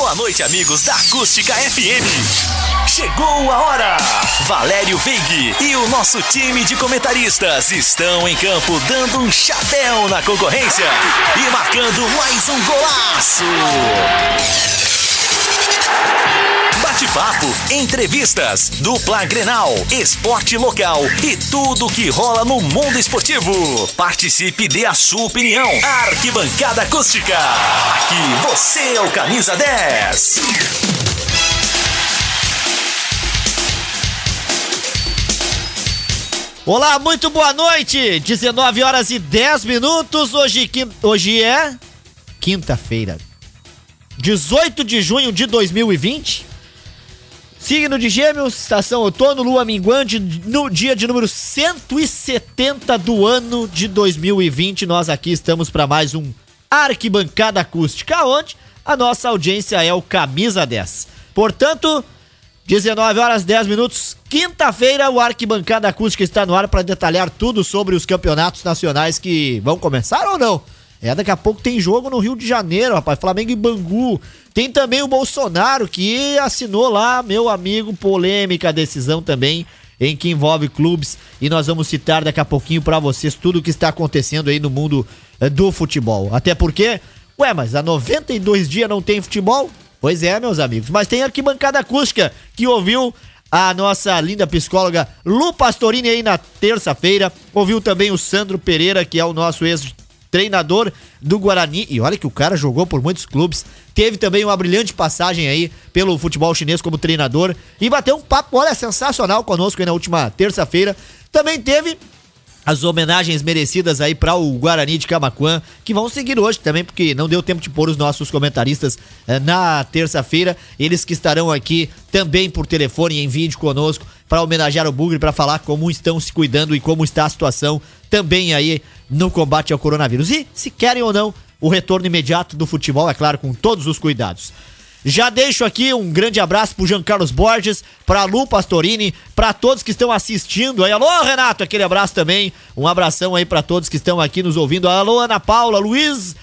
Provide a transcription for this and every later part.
Boa noite, amigos da Acústica FM. Chegou a hora! Valério Veig e o nosso time de comentaristas estão em campo dando um chapéu na concorrência e marcando mais um golaço. Bate-papo, entrevistas, dupla Grenal, esporte local e tudo que rola no mundo esportivo. Participe dê a sua opinião. Arquibancada Acústica. Aqui você é o camisa 10. Olá, muito boa noite. 19 horas e 10 minutos. Hoje, quin- hoje é quinta-feira. 18 de junho de 2020. Signo de Gêmeos, estação outono, lua minguante, no dia de número 170 do ano de 2020. Nós aqui estamos para mais um Arquibancada Acústica, onde a nossa audiência é o Camisa 10. Portanto, 19 horas 10 minutos, quinta-feira, o Arquibancada Acústica está no ar para detalhar tudo sobre os campeonatos nacionais que vão começar ou não. É, daqui a pouco tem jogo no Rio de Janeiro, rapaz, Flamengo e Bangu. Tem também o Bolsonaro que assinou lá, meu amigo, polêmica decisão também em que envolve clubes e nós vamos citar daqui a pouquinho para vocês tudo o que está acontecendo aí no mundo eh, do futebol. Até porque, ué, mas há 92 dias não tem futebol? Pois é, meus amigos, mas tem arquibancada acústica que ouviu a nossa linda psicóloga Lu Pastorini aí na terça-feira, ouviu também o Sandro Pereira, que é o nosso ex treinador do Guarani. E olha que o cara jogou por muitos clubes. Teve também uma brilhante passagem aí pelo futebol chinês como treinador. E bateu um papo, olha, sensacional conosco aí na última terça-feira. Também teve as homenagens merecidas aí para o Guarani de Camaquã, que vão seguir hoje também, porque não deu tempo de pôr os nossos comentaristas eh, na terça-feira. Eles que estarão aqui também por telefone em vídeo conosco para homenagear o Bugre, para falar como estão se cuidando e como está a situação também aí no combate ao coronavírus. E se querem ou não o retorno imediato do futebol, é claro, com todos os cuidados. Já deixo aqui um grande abraço pro Jean Carlos Borges, pra Lu Pastorini, pra todos que estão assistindo aí. Alô, Renato, aquele abraço também. Um abração aí pra todos que estão aqui nos ouvindo. Alô, Ana Paula, Luiz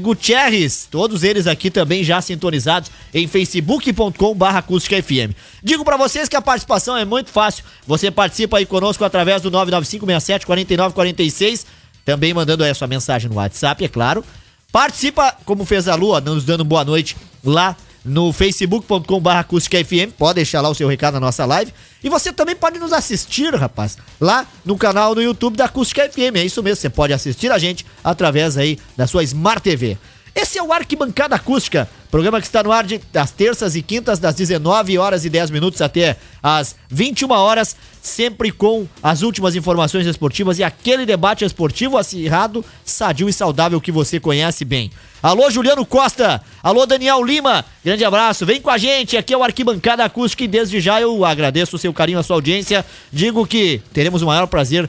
Gutierrez, todos eles aqui também já sintonizados em facebook.com barra FM. Digo pra vocês que a participação é muito fácil. Você participa aí conosco através do 99567 4946, também mandando aí a sua mensagem no WhatsApp, é claro. Participa, como fez a Lua, nos dando boa noite lá no facebook.com barra FM. Pode deixar lá o seu recado na nossa live. E você também pode nos assistir, rapaz, lá no canal do YouTube da Acústica FM. É isso mesmo, você pode assistir a gente através aí da sua Smart TV. Esse é o Arquibancada Acústica, programa que está no ar de, das terças e quintas, das 19 horas e 10 minutos até as 21 horas, sempre com as últimas informações esportivas e aquele debate esportivo acirrado, sadio e saudável que você conhece bem. Alô, Juliano Costa! Alô, Daniel Lima! Grande abraço, vem com a gente, aqui é o Arquibancada Acústica e desde já eu agradeço o seu carinho, a sua audiência. Digo que teremos o maior prazer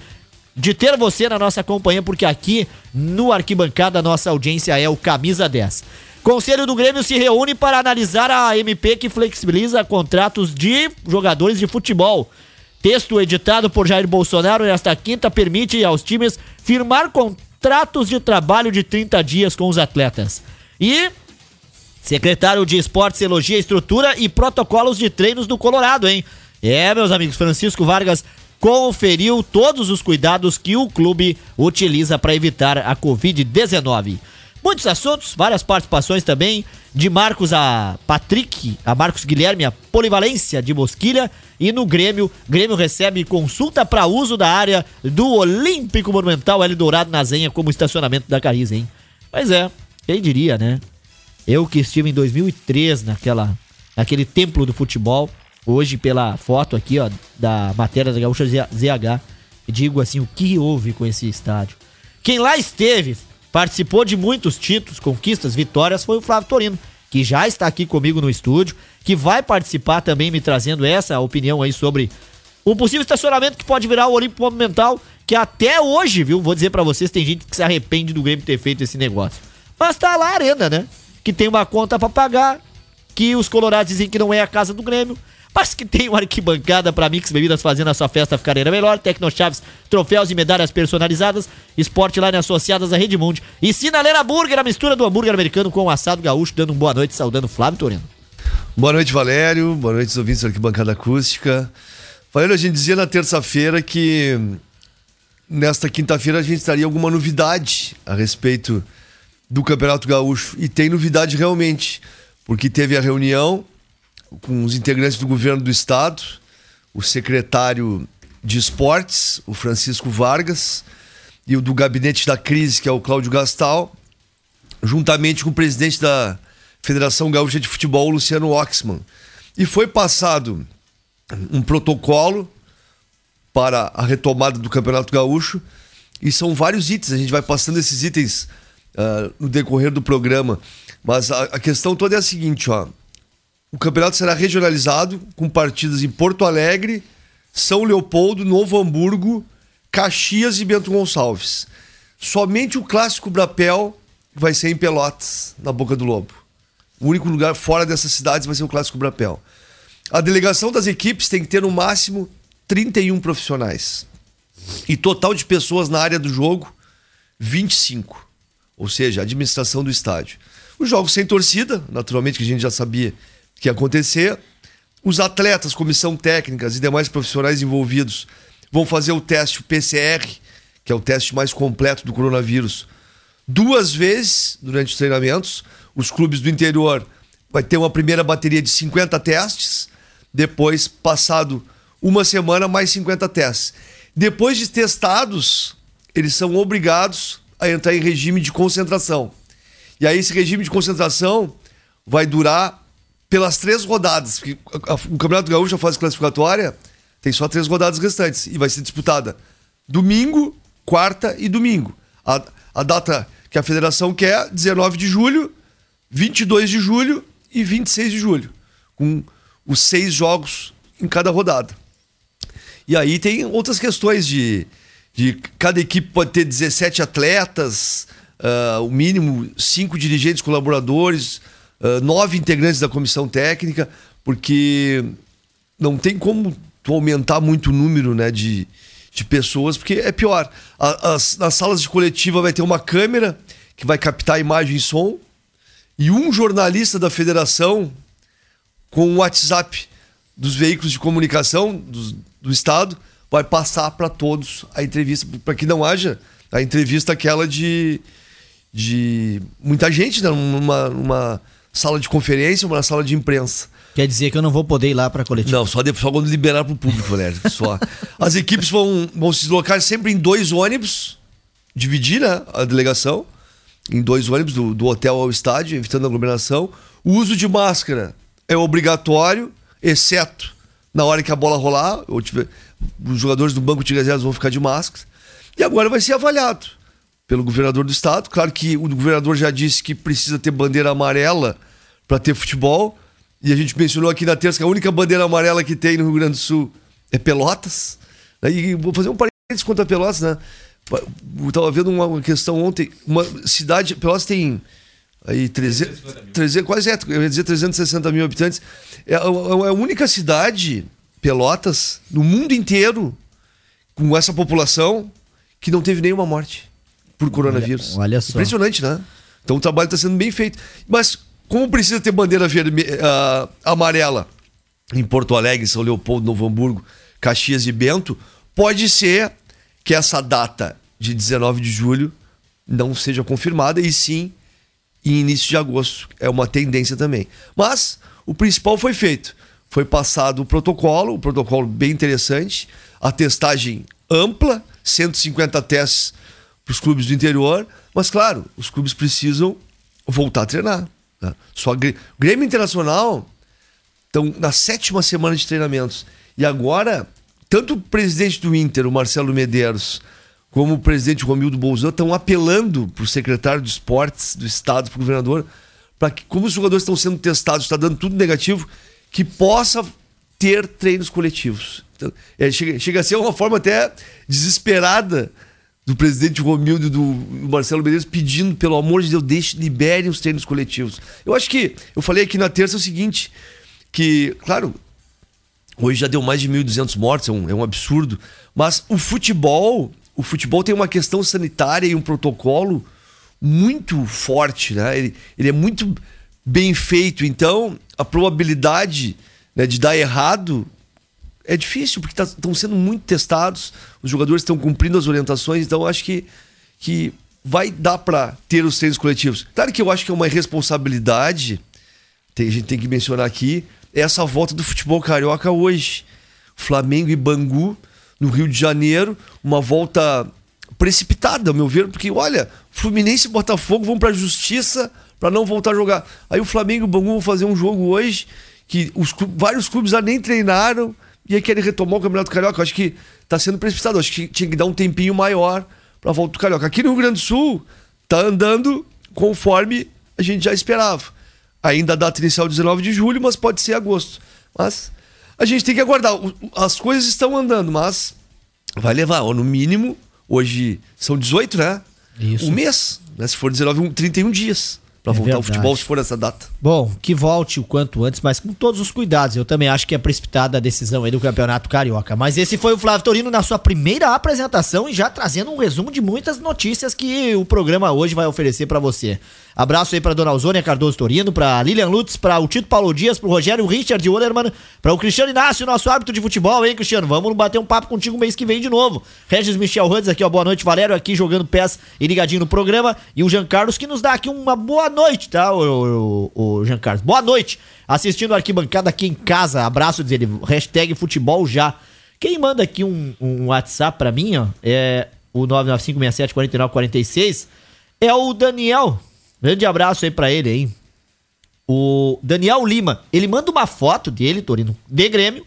de ter você na nossa companhia, porque aqui no Arquibancada a nossa audiência é o Camisa 10. Conselho do Grêmio se reúne para analisar a MP que flexibiliza contratos de jogadores de futebol. Texto editado por Jair Bolsonaro nesta quinta permite aos times firmar contratos de trabalho de 30 dias com os atletas. E Secretário de Esportes elogia estrutura e protocolos de treinos do Colorado, hein? É, meus amigos, Francisco Vargas conferiu todos os cuidados que o clube utiliza para evitar a Covid-19. Muitos assuntos, várias participações também, de Marcos a Patrick, a Marcos Guilherme, a polivalência de Mosquilha e no Grêmio, Grêmio recebe consulta para uso da área do Olímpico Monumental L Dourado na Zenha como estacionamento da Cariza, hein? Pois é, quem diria, né? Eu que estive em 2003 naquela, naquele templo do futebol, hoje pela foto aqui, ó, da matéria da Gaúcha ZH, digo assim, o que houve com esse estádio? Quem lá esteve, participou de muitos títulos, conquistas, vitórias, foi o Flávio Torino, que já está aqui comigo no estúdio, que vai participar também me trazendo essa opinião aí sobre o possível estacionamento que pode virar o Olímpico Monumental, que até hoje, viu, vou dizer para vocês, tem gente que se arrepende do Grêmio ter feito esse negócio. Mas tá lá a arena, né? Que tem uma conta para pagar, que os colorados dizem que não é a casa do Grêmio, mas que tem uma arquibancada para Mix Bebidas fazendo a sua festa ficar ainda melhor, Tecnochaves, troféus e medalhas personalizadas, Esporte Line associadas à Redmund e Sinaleira Burger, a mistura do hambúrguer americano com o assado gaúcho, dando uma boa noite, saudando Flávio Torino. Boa noite, Valério. Boa noite, ouvintes da Arquibancada Acústica. Valério, a gente dizia na terça-feira que nesta quinta-feira a gente traria alguma novidade a respeito do Campeonato Gaúcho. E tem novidade realmente, porque teve a reunião com os integrantes do governo do estado, o secretário de esportes, o Francisco Vargas, e o do gabinete da crise, que é o Cláudio Gastal, juntamente com o presidente da Federação Gaúcha de Futebol, Luciano Oxman. E foi passado um protocolo para a retomada do Campeonato Gaúcho. E são vários itens, a gente vai passando esses itens uh, no decorrer do programa. Mas a, a, questão toda é a seguinte: ó. O campeonato será regionalizado com partidas em Porto Alegre, São Leopoldo, Novo Hamburgo, Caxias e Bento Gonçalves. Somente o clássico Brapel vai ser em Pelotas, na Boca do Lobo. O único lugar fora dessas cidades vai ser o clássico Brapel. A delegação das equipes tem que ter no máximo 31 profissionais. E total de pessoas na área do jogo, 25. Ou seja, administração do estádio. Os jogos sem torcida, naturalmente que a gente já sabia que acontecer. Os atletas, comissão técnica e demais profissionais envolvidos vão fazer o teste o PCR, que é o teste mais completo do coronavírus, duas vezes durante os treinamentos. Os clubes do interior vai ter uma primeira bateria de 50 testes, depois, passado uma semana mais 50 testes. Depois de testados, eles são obrigados a entrar em regime de concentração. E aí esse regime de concentração vai durar pelas três rodadas, porque o Campeonato Gaúcho, a fase classificatória, tem só três rodadas restantes e vai ser disputada domingo, quarta e domingo. A, a data que a federação quer, 19 de julho, 22 de julho e 26 de julho, com os seis jogos em cada rodada. E aí tem outras questões de, de cada equipe pode ter 17 atletas, uh, o mínimo cinco dirigentes colaboradores, uh, nove integrantes da comissão técnica, porque não tem como tu aumentar muito o número né, de, de pessoas, porque é pior. A, as, nas salas de coletiva vai ter uma câmera que vai captar imagem e som, e um jornalista da federação com o WhatsApp dos veículos de comunicação do, do Estado, vai passar para todos a entrevista, para que não haja a entrevista aquela de, de muita gente né, numa, numa sala de conferência, uma sala de imprensa. Quer dizer que eu não vou poder ir lá para a coletiva? Não, só, depois, só quando liberar para o público, Valério. Só. As equipes vão, vão se deslocar sempre em dois ônibus, dividir né, a delegação em dois ônibus, do, do hotel ao estádio, evitando aglomeração. O uso de máscara é obrigatório, exceto na hora que a bola rolar, tiver, os jogadores do banco de reservas vão ficar de máscara. E agora vai ser avaliado pelo governador do estado. Claro que o governador já disse que precisa ter bandeira amarela para ter futebol. E a gente mencionou aqui na terça que a única bandeira amarela que tem no Rio Grande do Sul é Pelotas. E vou fazer um parênteses contra Pelotas, né? Eu estava vendo uma questão ontem. Uma cidade. Pelotas tem aí 300, 300 quase é, eu ia dizer 360 mil habitantes. É, é, é a única cidade, Pelotas, no mundo inteiro, com essa população, que não teve nenhuma morte por coronavírus. Olha, olha só. Impressionante, né? Então o trabalho está sendo bem feito. Mas como precisa ter bandeira vermelha, uh, amarela em Porto Alegre, São Leopoldo, Novo Hamburgo, Caxias e Bento, pode ser que essa data de 19 de julho não seja confirmada e sim em início de agosto. É uma tendência também. Mas o principal foi feito. Foi passado o protocolo, um protocolo bem interessante, a testagem ampla, 150 testes para os clubes do interior, mas claro, os clubes precisam voltar a treinar. Né? Só Grêmio Internacional estão na sétima semana de treinamentos. E agora, tanto o presidente do Inter, o Marcelo Medeiros, como o presidente Romildo Bolzano estão apelando para o secretário de esportes do estado, para o governador, para que, como os jogadores estão sendo testados, está dando tudo negativo, que possa ter treinos coletivos. Então, é, chega, chega a ser uma forma até desesperada do presidente Romildo e do Marcelo Medeiros pedindo, pelo amor de Deus, deixe, liberem os treinos coletivos. Eu acho que, eu falei aqui na terça o seguinte, que, claro, hoje já deu mais de 1.200 mortos, é um, é um absurdo, mas o futebol o futebol tem uma questão sanitária e um protocolo muito forte, né? Ele, ele é muito bem feito. Então, a probabilidade né, de dar errado é difícil, porque estão tá, sendo muito testados, os jogadores estão cumprindo as orientações, então acho que, que vai dar para ter os treinos coletivos. Claro que eu acho que é uma irresponsabilidade, tem, a gente tem que mencionar aqui, essa volta do futebol carioca hoje. Flamengo e Bangu, no Rio de Janeiro, uma volta precipitada, ao meu ver, porque olha, Fluminense e Botafogo vão para a justiça para não voltar a jogar. Aí o Flamengo e o Bangu vão fazer um jogo hoje que os vários clubes já nem treinaram e aí querem retomar o Campeonato Carioca. Eu acho que está sendo precipitado. Acho que tinha que dar um tempinho maior para a volta do Carioca. Aqui no Rio Grande do Sul, tá andando conforme a gente já esperava. Ainda a data inicial 19 de julho, mas pode ser agosto. Mas a gente tem que aguardar. As coisas estão andando, mas vai levar, no mínimo, hoje são 18, né? Isso. Um mês, né? Se for 19, 31 dias para é voltar verdade. ao futebol se for essa data. Bom, que volte o quanto antes, mas com todos os cuidados. Eu também acho que é precipitada a decisão aí do Campeonato Carioca. Mas esse foi o Flávio Torino na sua primeira apresentação e já trazendo um resumo de muitas notícias que o programa hoje vai oferecer para você. Abraço aí pra Dona Alzônia Cardoso Torino, pra Lilian Lutz, pra o Tito Paulo Dias, pro Rogério Richard Olerman, pra o Cristiano Inácio, nosso árbitro de futebol, hein, Cristiano? Vamos bater um papo contigo mês que vem de novo. Regis Michel Rhodes aqui, ó, boa noite, Valério, aqui jogando pés e ligadinho no programa. E o Jean Carlos que nos dá aqui uma boa noite, tá, o, o, o Jean Carlos? Boa noite, assistindo a arquibancada aqui em casa. Abraço, diz ele, hashtag futebol já. Quem manda aqui um, um WhatsApp pra mim, ó, é o 995674946, é o Daniel. Grande abraço aí pra ele aí. O Daniel Lima, ele manda uma foto dele, Torino, de Grêmio,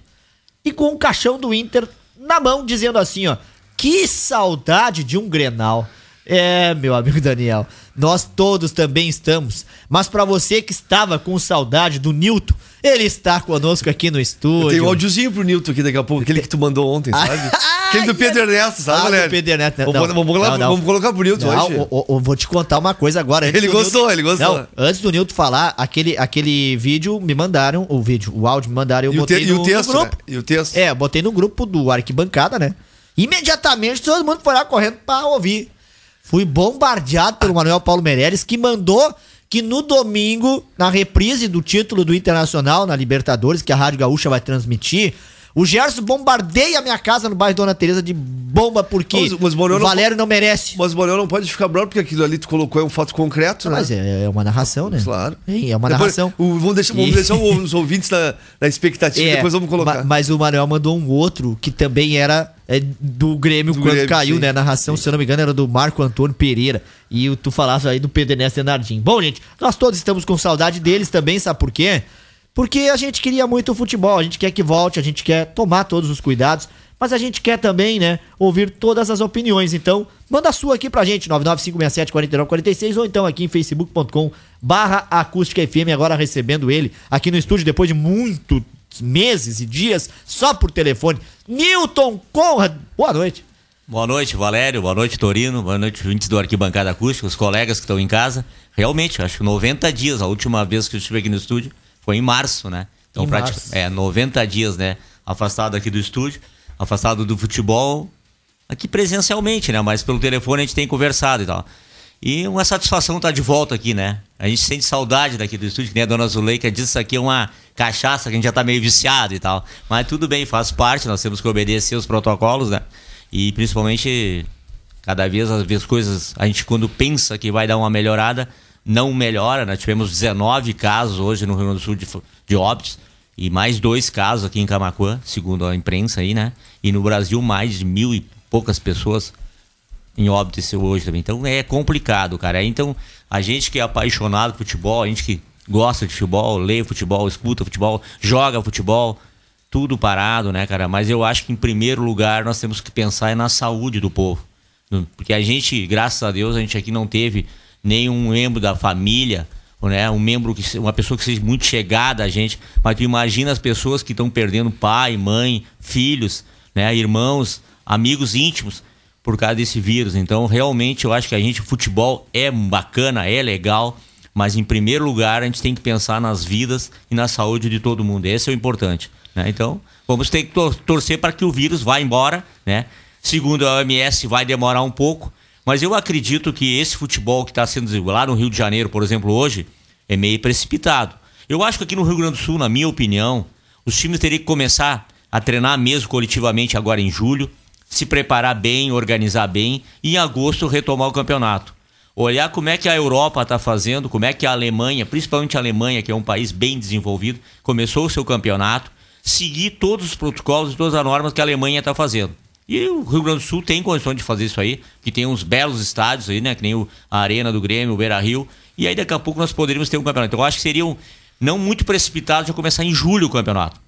e com um caixão do Inter na mão, dizendo assim, ó. Que saudade de um Grenal. É, meu amigo Daniel, nós todos também estamos. Mas para você que estava com saudade do Nilton, ele está conosco aqui no estúdio. Tem um áudiozinho pro Nilton aqui daqui a pouco, aquele que tu mandou ontem, sabe? aquele do Pedro Ernesto, sabe, ah, galera? do Pedro Ernesto. Não, vamos, vamos, não, não. vamos colocar pro Nilton não, hoje. Eu, eu, vou te contar uma coisa agora. Ele gostou, Newton, ele gostou. Não, antes do Nilton falar, aquele, aquele vídeo me mandaram, o vídeo, o áudio me mandaram, eu e botei te, no, e o texto, no grupo. Né? E o texto. É, botei no grupo do Arquibancada, né? Imediatamente todo mundo foi lá correndo pra ouvir. Fui bombardeado pelo Manuel Paulo Meirelles, que mandou que no domingo, na reprise do título do Internacional na Libertadores, que a Rádio Gaúcha vai transmitir, o Gerson bombardeia a minha casa no bairro Dona Teresa de bomba porque mas, mas o Valério não, não, merece. Mas o Manuel não pode ficar bravo porque aquilo ali tu colocou é um fato concreto, né? Mas é, é uma narração, né? Claro. É, uma Depois, narração. O, vamos deixar, vamos deixar os ouvintes na, na expectativa, é, depois vamos colocar. Ma, mas o Manuel mandou um outro que também era é, do Grêmio do quando Grêmio, caiu, sim. né? A narração, sim. se eu não me engano, era do Marco Antônio Pereira. E tu falasse aí do Pedro Ernesto Denardim. Bom, gente, nós todos estamos com saudade deles também, sabe por quê? Porque a gente queria muito o futebol, a gente quer que volte, a gente quer tomar todos os cuidados, mas a gente quer também, né, ouvir todas as opiniões. Então, manda a sua aqui pra gente, 995674946 ou então aqui em facebook.com barra acústica FM, agora recebendo ele aqui no estúdio depois de muitos meses e dias só por telefone. Newton Conrad, boa noite. Boa noite, Valério. Boa noite, Torino. Boa noite, ouvintes do Arquibancada Acústica, os colegas que estão em casa. Realmente, acho que 90 dias, a última vez que eu estive aqui no estúdio, foi em março, né? Então, praticamente, é, 90 dias, né? Afastado aqui do estúdio, afastado do futebol, aqui presencialmente, né? Mas pelo telefone a gente tem conversado e tal. E uma satisfação estar tá de volta aqui, né? A gente sente saudade daqui do estúdio, que nem a dona Zuleika disse, isso aqui é uma cachaça que a gente já tá meio viciado e tal. Mas tudo bem, faz parte, nós temos que obedecer os protocolos, né? E principalmente, cada vez as coisas, a gente quando pensa que vai dar uma melhorada, não melhora. Nós tivemos 19 casos hoje no Rio Grande do Sul de, de óbitos e mais dois casos aqui em Camacuã, segundo a imprensa aí, né? E no Brasil mais de mil e poucas pessoas em óbito hoje também. Então é complicado, cara. Então a gente que é apaixonado por futebol, a gente que gosta de futebol, lê futebol, escuta futebol, joga futebol, tudo parado, né, cara? Mas eu acho que em primeiro lugar nós temos que pensar na saúde do povo. Porque a gente, graças a Deus, a gente aqui não teve nenhum membro da família, né? Um membro que uma pessoa que seja muito chegada a gente, mas tu imagina as pessoas que estão perdendo pai, mãe, filhos, né, irmãos, amigos íntimos por causa desse vírus. Então, realmente eu acho que a gente futebol é bacana, é legal, mas em primeiro lugar a gente tem que pensar nas vidas e na saúde de todo mundo. Esse é o importante, né? Então, vamos ter que torcer para que o vírus vá embora, né? Segundo a OMS, vai demorar um pouco, mas eu acredito que esse futebol que está sendo lá no Rio de Janeiro, por exemplo, hoje, é meio precipitado. Eu acho que aqui no Rio Grande do Sul, na minha opinião, os times teriam que começar a treinar mesmo coletivamente agora em julho, se preparar bem, organizar bem e em agosto retomar o campeonato. Olhar como é que a Europa está fazendo, como é que a Alemanha, principalmente a Alemanha, que é um país bem desenvolvido, começou o seu campeonato, seguir todos os protocolos e todas as normas que a Alemanha está fazendo. E o Rio Grande do Sul tem condições de fazer isso aí, que tem uns belos estádios aí, né? Que nem a Arena do Grêmio, o Beira Rio. E aí daqui a pouco nós poderíamos ter um campeonato. Então eu acho que seriam não muito precipitado já começar em julho o campeonato.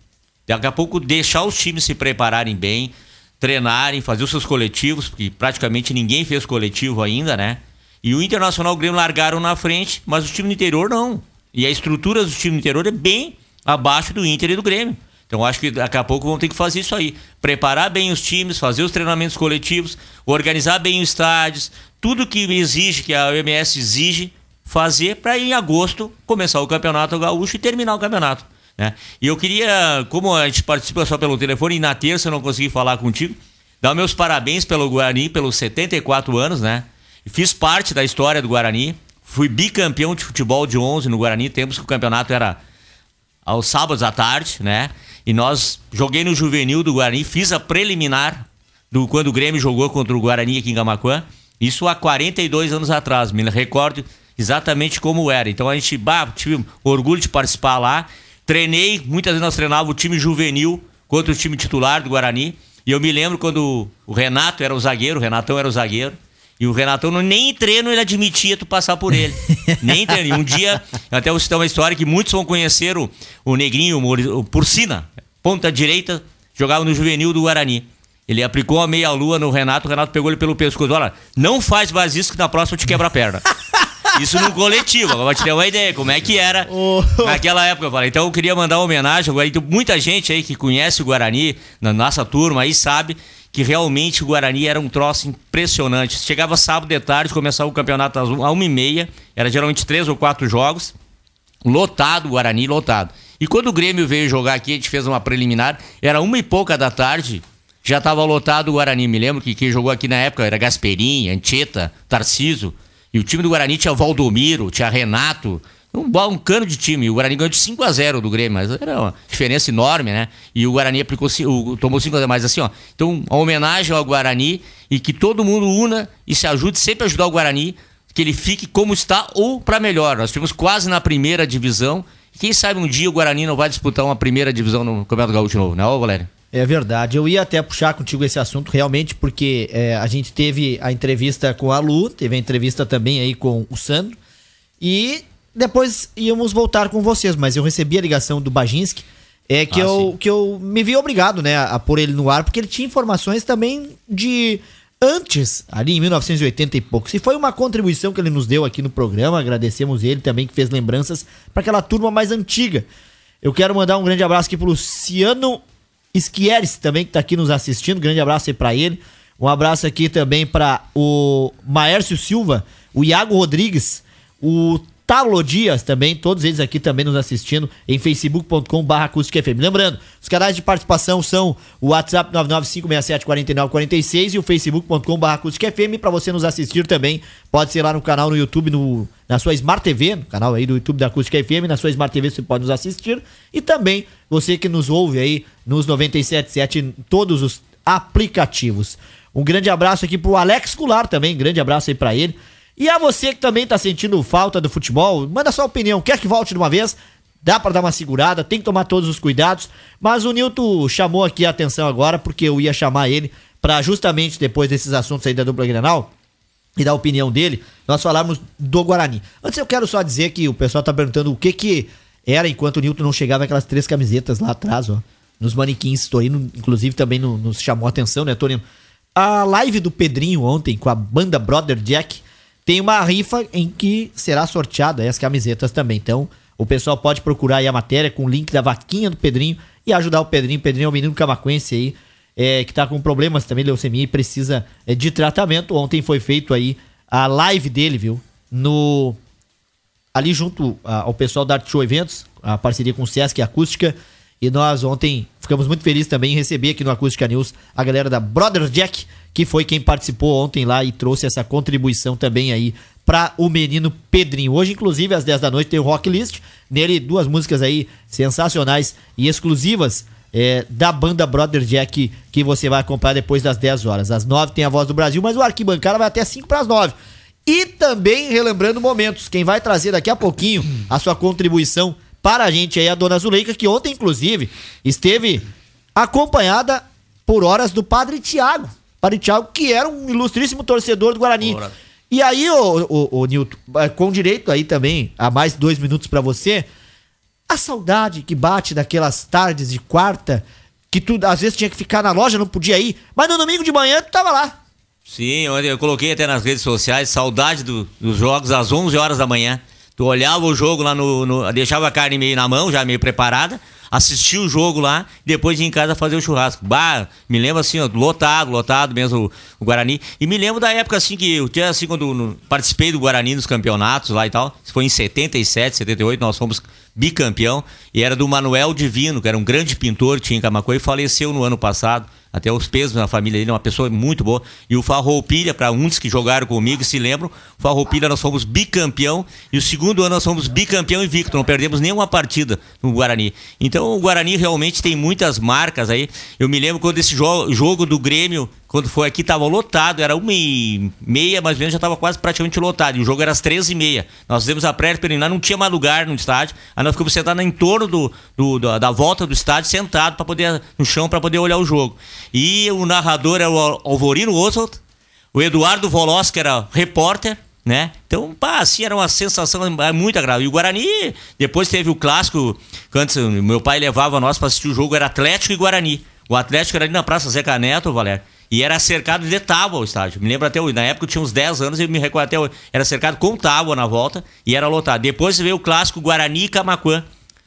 Daqui a pouco deixar os times se prepararem bem, treinarem, fazer os seus coletivos, porque praticamente ninguém fez coletivo ainda, né? E o Internacional e o Grêmio largaram na frente, mas o time do interior não. E a estrutura do time do interior é bem abaixo do Inter e do Grêmio. Então acho que daqui a pouco vão ter que fazer isso aí. Preparar bem os times, fazer os treinamentos coletivos, organizar bem os estádios, tudo que exige, que a OMS exige, fazer para em agosto começar o campeonato gaúcho e terminar o campeonato. Né? E eu queria, como a gente participa só pelo telefone, e na terça eu não consegui falar contigo, dar meus parabéns pelo Guarani, pelos 74 anos, né? Fiz parte da história do Guarani, fui bicampeão de futebol de 11 no Guarani, tempos que o campeonato era aos sábados à tarde, né? E nós joguei no juvenil do Guarani, fiz a preliminar do quando o Grêmio jogou contra o Guarani aqui em Gamacuã. Isso há 42 anos atrás, me recordo exatamente como era. Então a gente bah, tive orgulho de participar lá. Treinei, muitas vezes nós treinávamos o time juvenil contra o time titular do Guarani. E eu me lembro quando o Renato era o zagueiro, o Renatão era o zagueiro. E o Renatão nem em treino ele admitia tu passar por ele. nem em treino. E um dia, até vou citar uma história que muitos vão conhecer o, o Negrinho, o, o Porcina, ponta direita, jogava no juvenil do Guarani. Ele aplicou a meia-lua no Renato, o Renato pegou ele pelo pescoço. Olha, não faz mais isso que na próxima eu te quebra a perna. Isso num coletivo, agora te ter uma ideia como é que era oh. naquela época. Eu falei. Então eu queria mandar uma homenagem. Agora, muita gente aí que conhece o Guarani, na nossa turma aí, sabe que realmente o Guarani era um troço impressionante. Chegava sábado de tarde, começava o campeonato às uma e meia, era geralmente três ou quatro jogos, lotado o Guarani, lotado. E quando o Grêmio veio jogar aqui, a gente fez uma preliminar, era uma e pouca da tarde, já estava lotado o Guarani. Me lembro que quem jogou aqui na época era Gasperim, Anchieta, Tarciso. E o time do Guarani tinha Valdomiro, tinha Renato, um, um cano de time. O Guarani ganhou de 5 a 0 do Grêmio, mas era uma diferença enorme, né? E o Guarani aplicou, o, tomou 5 a 0 mais assim, ó. Então, a homenagem ao Guarani e que todo mundo una e se ajude sempre a ajudar o Guarani, que ele fique como está ou para melhor. Nós tivemos quase na primeira divisão. Quem sabe um dia o Guarani não vai disputar uma primeira divisão no Campeonato Gaúcho novo, né, ô Valério? É verdade. Eu ia até puxar contigo esse assunto realmente, porque é, a gente teve a entrevista com a Lu, teve a entrevista também aí com o Sandro. E depois íamos voltar com vocês, mas eu recebi a ligação do Bajinski, é que, ah, eu, que eu me vi obrigado, né, a pôr ele no ar, porque ele tinha informações também de antes, ali em 1980 e pouco. Se foi uma contribuição que ele nos deu aqui no programa, agradecemos ele também que fez lembranças para aquela turma mais antiga. Eu quero mandar um grande abraço aqui pro Luciano Esquieres também que está aqui nos assistindo. Grande abraço aí para ele. Um abraço aqui também para o Maércio Silva, o Iago Rodrigues, o Talo Dias também, todos eles aqui também nos assistindo em facebook.com barra Lembrando, os canais de participação são o WhatsApp 995674946 e o facebook.com barra para você nos assistir também, pode ser lá no canal no YouTube, no, na sua Smart TV, no canal aí do YouTube da Acústica FM, na sua Smart TV você pode nos assistir e também você que nos ouve aí nos 97.7 em todos os aplicativos. Um grande abraço aqui pro Alex Cular também, grande abraço aí para ele. E a você que também tá sentindo falta do futebol, manda sua opinião. Quer que volte de uma vez? Dá para dar uma segurada, tem que tomar todos os cuidados. Mas o Nilton chamou aqui a atenção agora, porque eu ia chamar ele para justamente depois desses assuntos aí da dupla Grenal e da opinião dele, nós falarmos do Guarani. Antes eu quero só dizer que o pessoal tá perguntando o que que era enquanto o Nilton não chegava aquelas três camisetas lá atrás, ó. Nos manequins, Torino, inclusive, também nos chamou a atenção, né, Torino? A live do Pedrinho ontem com a banda Brother Jack tem uma rifa em que será sorteada as camisetas também. Então, o pessoal pode procurar aí a matéria com o link da vaquinha do Pedrinho e ajudar o Pedrinho. O Pedrinho é um menino camacuense aí, é, que tá com problemas também, leucemia, e precisa é, de tratamento. Ontem foi feito aí a live dele, viu? No. Ali junto ao pessoal da Art Show Eventos, a parceria com o Sesc Acústica. E nós ontem ficamos muito felizes também em receber aqui no Acústica News a galera da Brother Jack, que foi quem participou ontem lá e trouxe essa contribuição também aí para o menino Pedrinho. Hoje, inclusive, às 10 da noite tem o Rock List. Nele, duas músicas aí sensacionais e exclusivas é, da banda Brother Jack que você vai acompanhar depois das 10 horas. Às 9 tem a Voz do Brasil, mas o Arquibancada vai até 5 para as 9. E também relembrando momentos, quem vai trazer daqui a pouquinho a sua contribuição para a gente aí, a dona Zuleika, que ontem, inclusive, esteve acompanhada por horas do Padre Tiago. Padre Tiago, que era um ilustríssimo torcedor do Guarani. E aí, o, o, o Nilton, é, com direito aí também a mais dois minutos para você, a saudade que bate daquelas tardes de quarta, que tu às vezes tinha que ficar na loja, não podia ir, mas no domingo de manhã tu tava lá. Sim, eu coloquei até nas redes sociais, saudade do, dos jogos às 11 horas da manhã. Tu olhava o jogo lá no, no, Deixava a carne meio na mão, já meio preparada assistir o jogo lá, depois ir em casa fazer o churrasco. Bah, me lembro assim, ó, lotado, lotado mesmo o, o, Guarani. E me lembro da época assim que eu tinha assim, quando no, participei do Guarani nos campeonatos lá e tal. Foi em 77, 78, nós fomos bicampeão. E era do Manuel Divino, que era um grande pintor, tinha em Camacuã e faleceu no ano passado até os pesos na família dele, é uma pessoa muito boa. E o Farroupilha, para uns que jogaram comigo se lembram, o Farroupilha nós fomos bicampeão e o segundo ano nós fomos bicampeão invicto, não perdemos nenhuma partida no Guarani. Então o Guarani realmente tem muitas marcas aí. Eu me lembro quando esse jo jogo do Grêmio quando foi aqui, tava lotado, era uma e meia, mais ou menos, já tava quase praticamente lotado. E o jogo era às três e meia. Nós fizemos a pré-preliminar, não tinha mais lugar no estádio. Aí nós ficamos sentados em torno do, do da, da, volta do estádio, sentado para poder, no chão, para poder olhar o jogo. E o narrador era o Alvorino Oswald, o Eduardo Volos, que era repórter, né? Então, pá, assim, era uma sensação muito agradável. E o Guarani, depois teve o clássico, antes meu pai levava nós para assistir o jogo, era Atlético e Guarani. O Atlético era ali na Praça Zeca Neto, Valério. E era cercado de tábua o estádio. Me lembro até hoje. Na época eu tinha uns 10 anos e me recordo até hoje. Era cercado com tábua na volta e era lotado. Depois veio o clássico Guarani e Camacuã.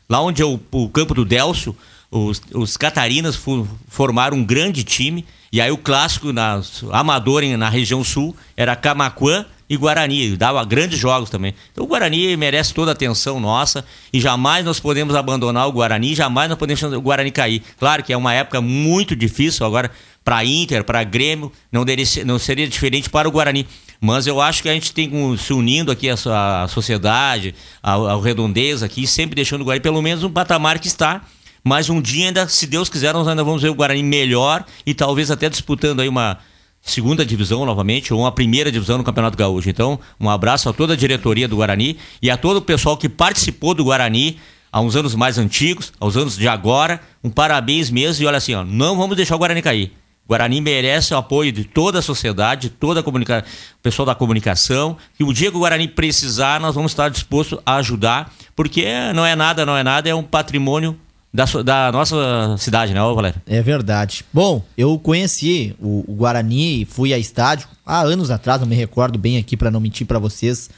Lá onde é o, o campo do Delcio, os, os Catarinas formaram um grande time. E aí o clássico na, amador na região sul era Camacuã e Guarani. Dava grandes jogos também. Então o Guarani merece toda a atenção nossa e jamais nós podemos abandonar o Guarani, jamais nós podemos o Guarani cair. Claro que é uma época muito difícil agora para Inter, para Grêmio, não, deveria, não seria diferente para o Guarani. Mas eu acho que a gente tem que se unindo aqui a, a sociedade, a, a redondeza aqui, sempre deixando o Guarani pelo menos um patamar que está. Mas um dia ainda, se Deus quiser, nós ainda vamos ver o Guarani melhor e talvez até disputando aí uma segunda divisão novamente ou uma primeira divisão no Campeonato Gaúcho. Então, um abraço a toda a diretoria do Guarani e a todo o pessoal que participou do Guarani há uns anos mais antigos, aos anos de agora. Um parabéns mesmo e olha assim, ó, não vamos deixar o Guarani cair. Guarani merece o apoio de toda a sociedade, toda a comunica... o pessoal da comunicação. E o dia que o Guarani precisar, nós vamos estar dispostos a ajudar, porque não é nada, não é nada, é um patrimônio da, da nossa cidade, né, Valério? É verdade. Bom, eu conheci o, o Guarani, fui a estádio há anos atrás, não me recordo bem aqui para não mentir para vocês,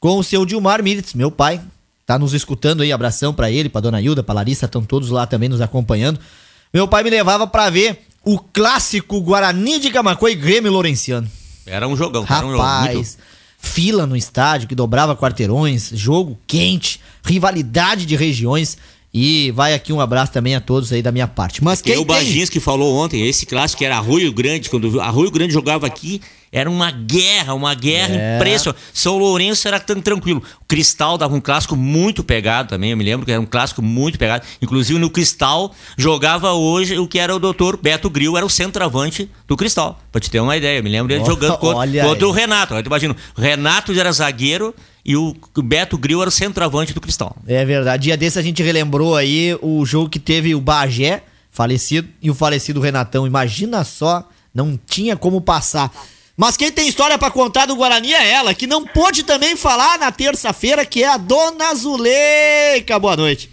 com o seu Dilmar Miritz, meu pai, tá nos escutando aí, abração para ele, para dona Hilda, para Larissa, estão todos lá também nos acompanhando. Meu pai me levava para ver o clássico Guarani de Camacuã e Grêmio Lourenciano. Era um jogão, Rapaz, era um jogo muito... fila no estádio que dobrava quarteirões, jogo quente, rivalidade de regiões. E vai aqui um abraço também a todos aí da minha parte. Mas quem tem o Bagins que falou ontem, esse clássico era Arroio Grande, quando Arroio Grande jogava aqui, era uma guerra, uma guerra é. impressionante. São Lourenço era tão tranquilo. O Cristal dava um clássico muito pegado também. Eu me lembro que era um clássico muito pegado. Inclusive no Cristal jogava hoje o que era o doutor Beto Gril, era o centroavante do Cristal. Pra te ter uma ideia. Eu me lembro dele oh, jogando contra, contra o Renato. Eu imagino, Renato era zagueiro e o Beto Gril era o centroavante do Cristal. É verdade. Dia desse a gente relembrou aí o jogo que teve o Bagé falecido e o falecido Renatão. Imagina só, não tinha como passar. Mas quem tem história para contar do Guarani é ela, que não pôde também falar na terça-feira, que é a Dona Zuleika. Boa noite.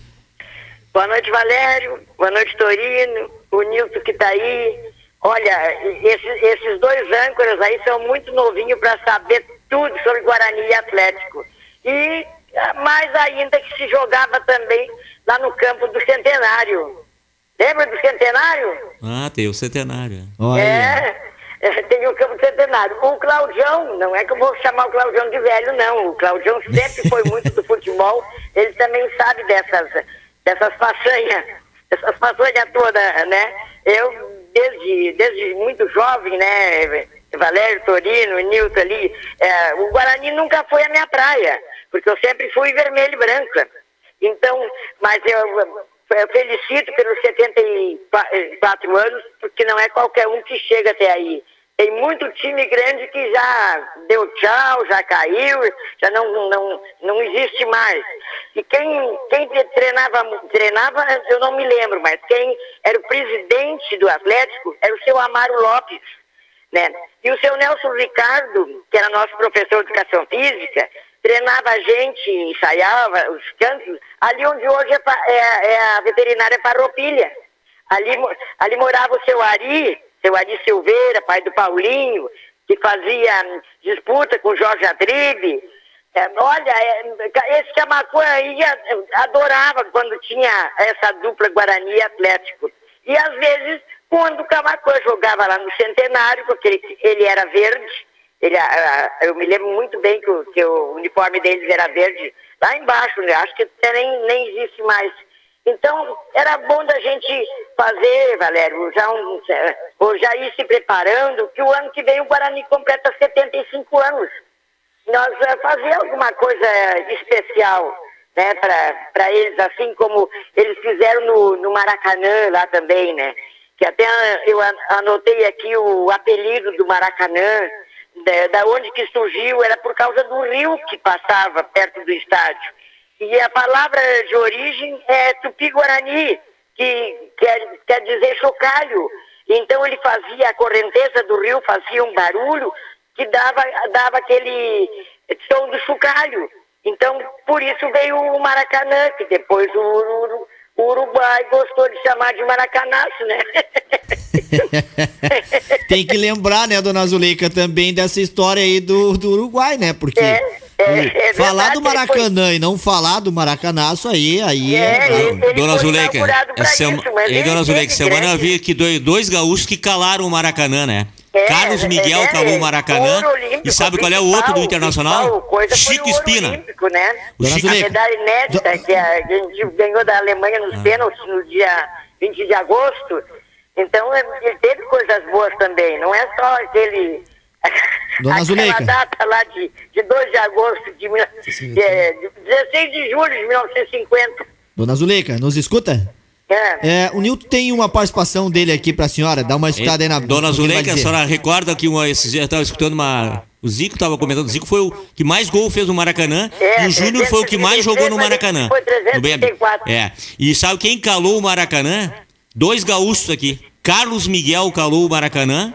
Boa noite, Valério. Boa noite, Torino. O Nilton que tá aí. Olha, esses, esses dois âncoras aí são muito novinhos para saber tudo sobre Guarani e Atlético. E mais ainda que se jogava também lá no campo do Centenário. Lembra do Centenário? Ah, tem o Centenário. É. tem o campo centenário. O Claudião, não é que eu vou chamar o Claudião de velho, não. O Claudião sempre foi muito do futebol, ele também sabe dessas, dessas façanhas, essas façanhas todas, né? Eu, desde, desde muito jovem, né, Valério, Torino, Nilton ali. É, o Guarani nunca foi a minha praia, porque eu sempre fui vermelho e branca. Então, mas eu, eu felicito pelos 74 anos, porque não é qualquer um que chega até aí. Tem muito time grande que já deu tchau, já caiu, já não, não, não existe mais. E quem, quem treinava, treinava, eu não me lembro, mas quem era o presidente do Atlético era o seu Amaro Lopes. Né? E o seu Nelson Ricardo, que era nosso professor de educação física, treinava a gente, ensaiava os cantos, ali onde hoje é, é, é a veterinária Farroupilha. Ali, ali morava o seu Ari, seu Ari Silveira, pai do Paulinho, que fazia hum, disputa com Jorge Adribe. É, olha, é, esse Camacuã ia, adorava quando tinha essa dupla Guarani Atlético. E às vezes, quando o Camacuã jogava lá no Centenário, porque ele, ele era verde, ele, eu me lembro muito bem que o, que o uniforme deles era verde, lá embaixo, né? acho que nem, nem existe mais então, era bom da gente fazer, Valério, já, um, já ir se preparando, que o ano que vem o Guarani completa 75 anos. Nós uh, fazer alguma coisa especial né, para eles, assim como eles fizeram no, no Maracanã lá também, né? Que até eu anotei aqui o apelido do Maracanã, da, da onde que surgiu, era por causa do rio que passava perto do estádio. E a palavra de origem é tupi-guarani, que quer, quer dizer chocalho. Então ele fazia, a correnteza do rio fazia um barulho que dava, dava aquele som do chocalho. Então, por isso veio o Maracanã, que depois o, o Uruguai gostou de chamar de Maracanaço, né? Tem que lembrar, né, dona Zuleika, também dessa história aí do, do Uruguai, né? Porque é, é, é falar do Maracanã foi... e não falar do Maracanaço aí, aí é. é dona Zuleika, sema... e, dona Zuleika, semana eu vi aqui dois, dois gaúchos que calaram o Maracanã, né? É, Carlos Miguel é, calou o Maracanã. Olímpico, e sabe qual é o outro do Internacional? Chico Espina. Olímpico, né? Chico... A medalha inédita que a gente ganhou da Alemanha nos ah. pênaltis no dia 20 de agosto. Então, ele teve coisas boas também. Não é só aquele Dona Zuleika. data lá de, de 2 de agosto de, de, é, de 16 de julho de 1950. Dona Zuleika, nos escuta? É. o Nilton tem uma participação dele aqui pra senhora, dá uma escutada aí na Dona Zuleika, a senhora recorda que uma, esses dias eu tava escutando uma. O Zico estava comentando, o Zico foi o que mais gol fez no Maracanã é, e o Júnior foi o que mais jogou no Maracanã. Foi 334. É. E sabe quem calou o Maracanã? Dois gaúchos aqui. Carlos Miguel calou o Maracanã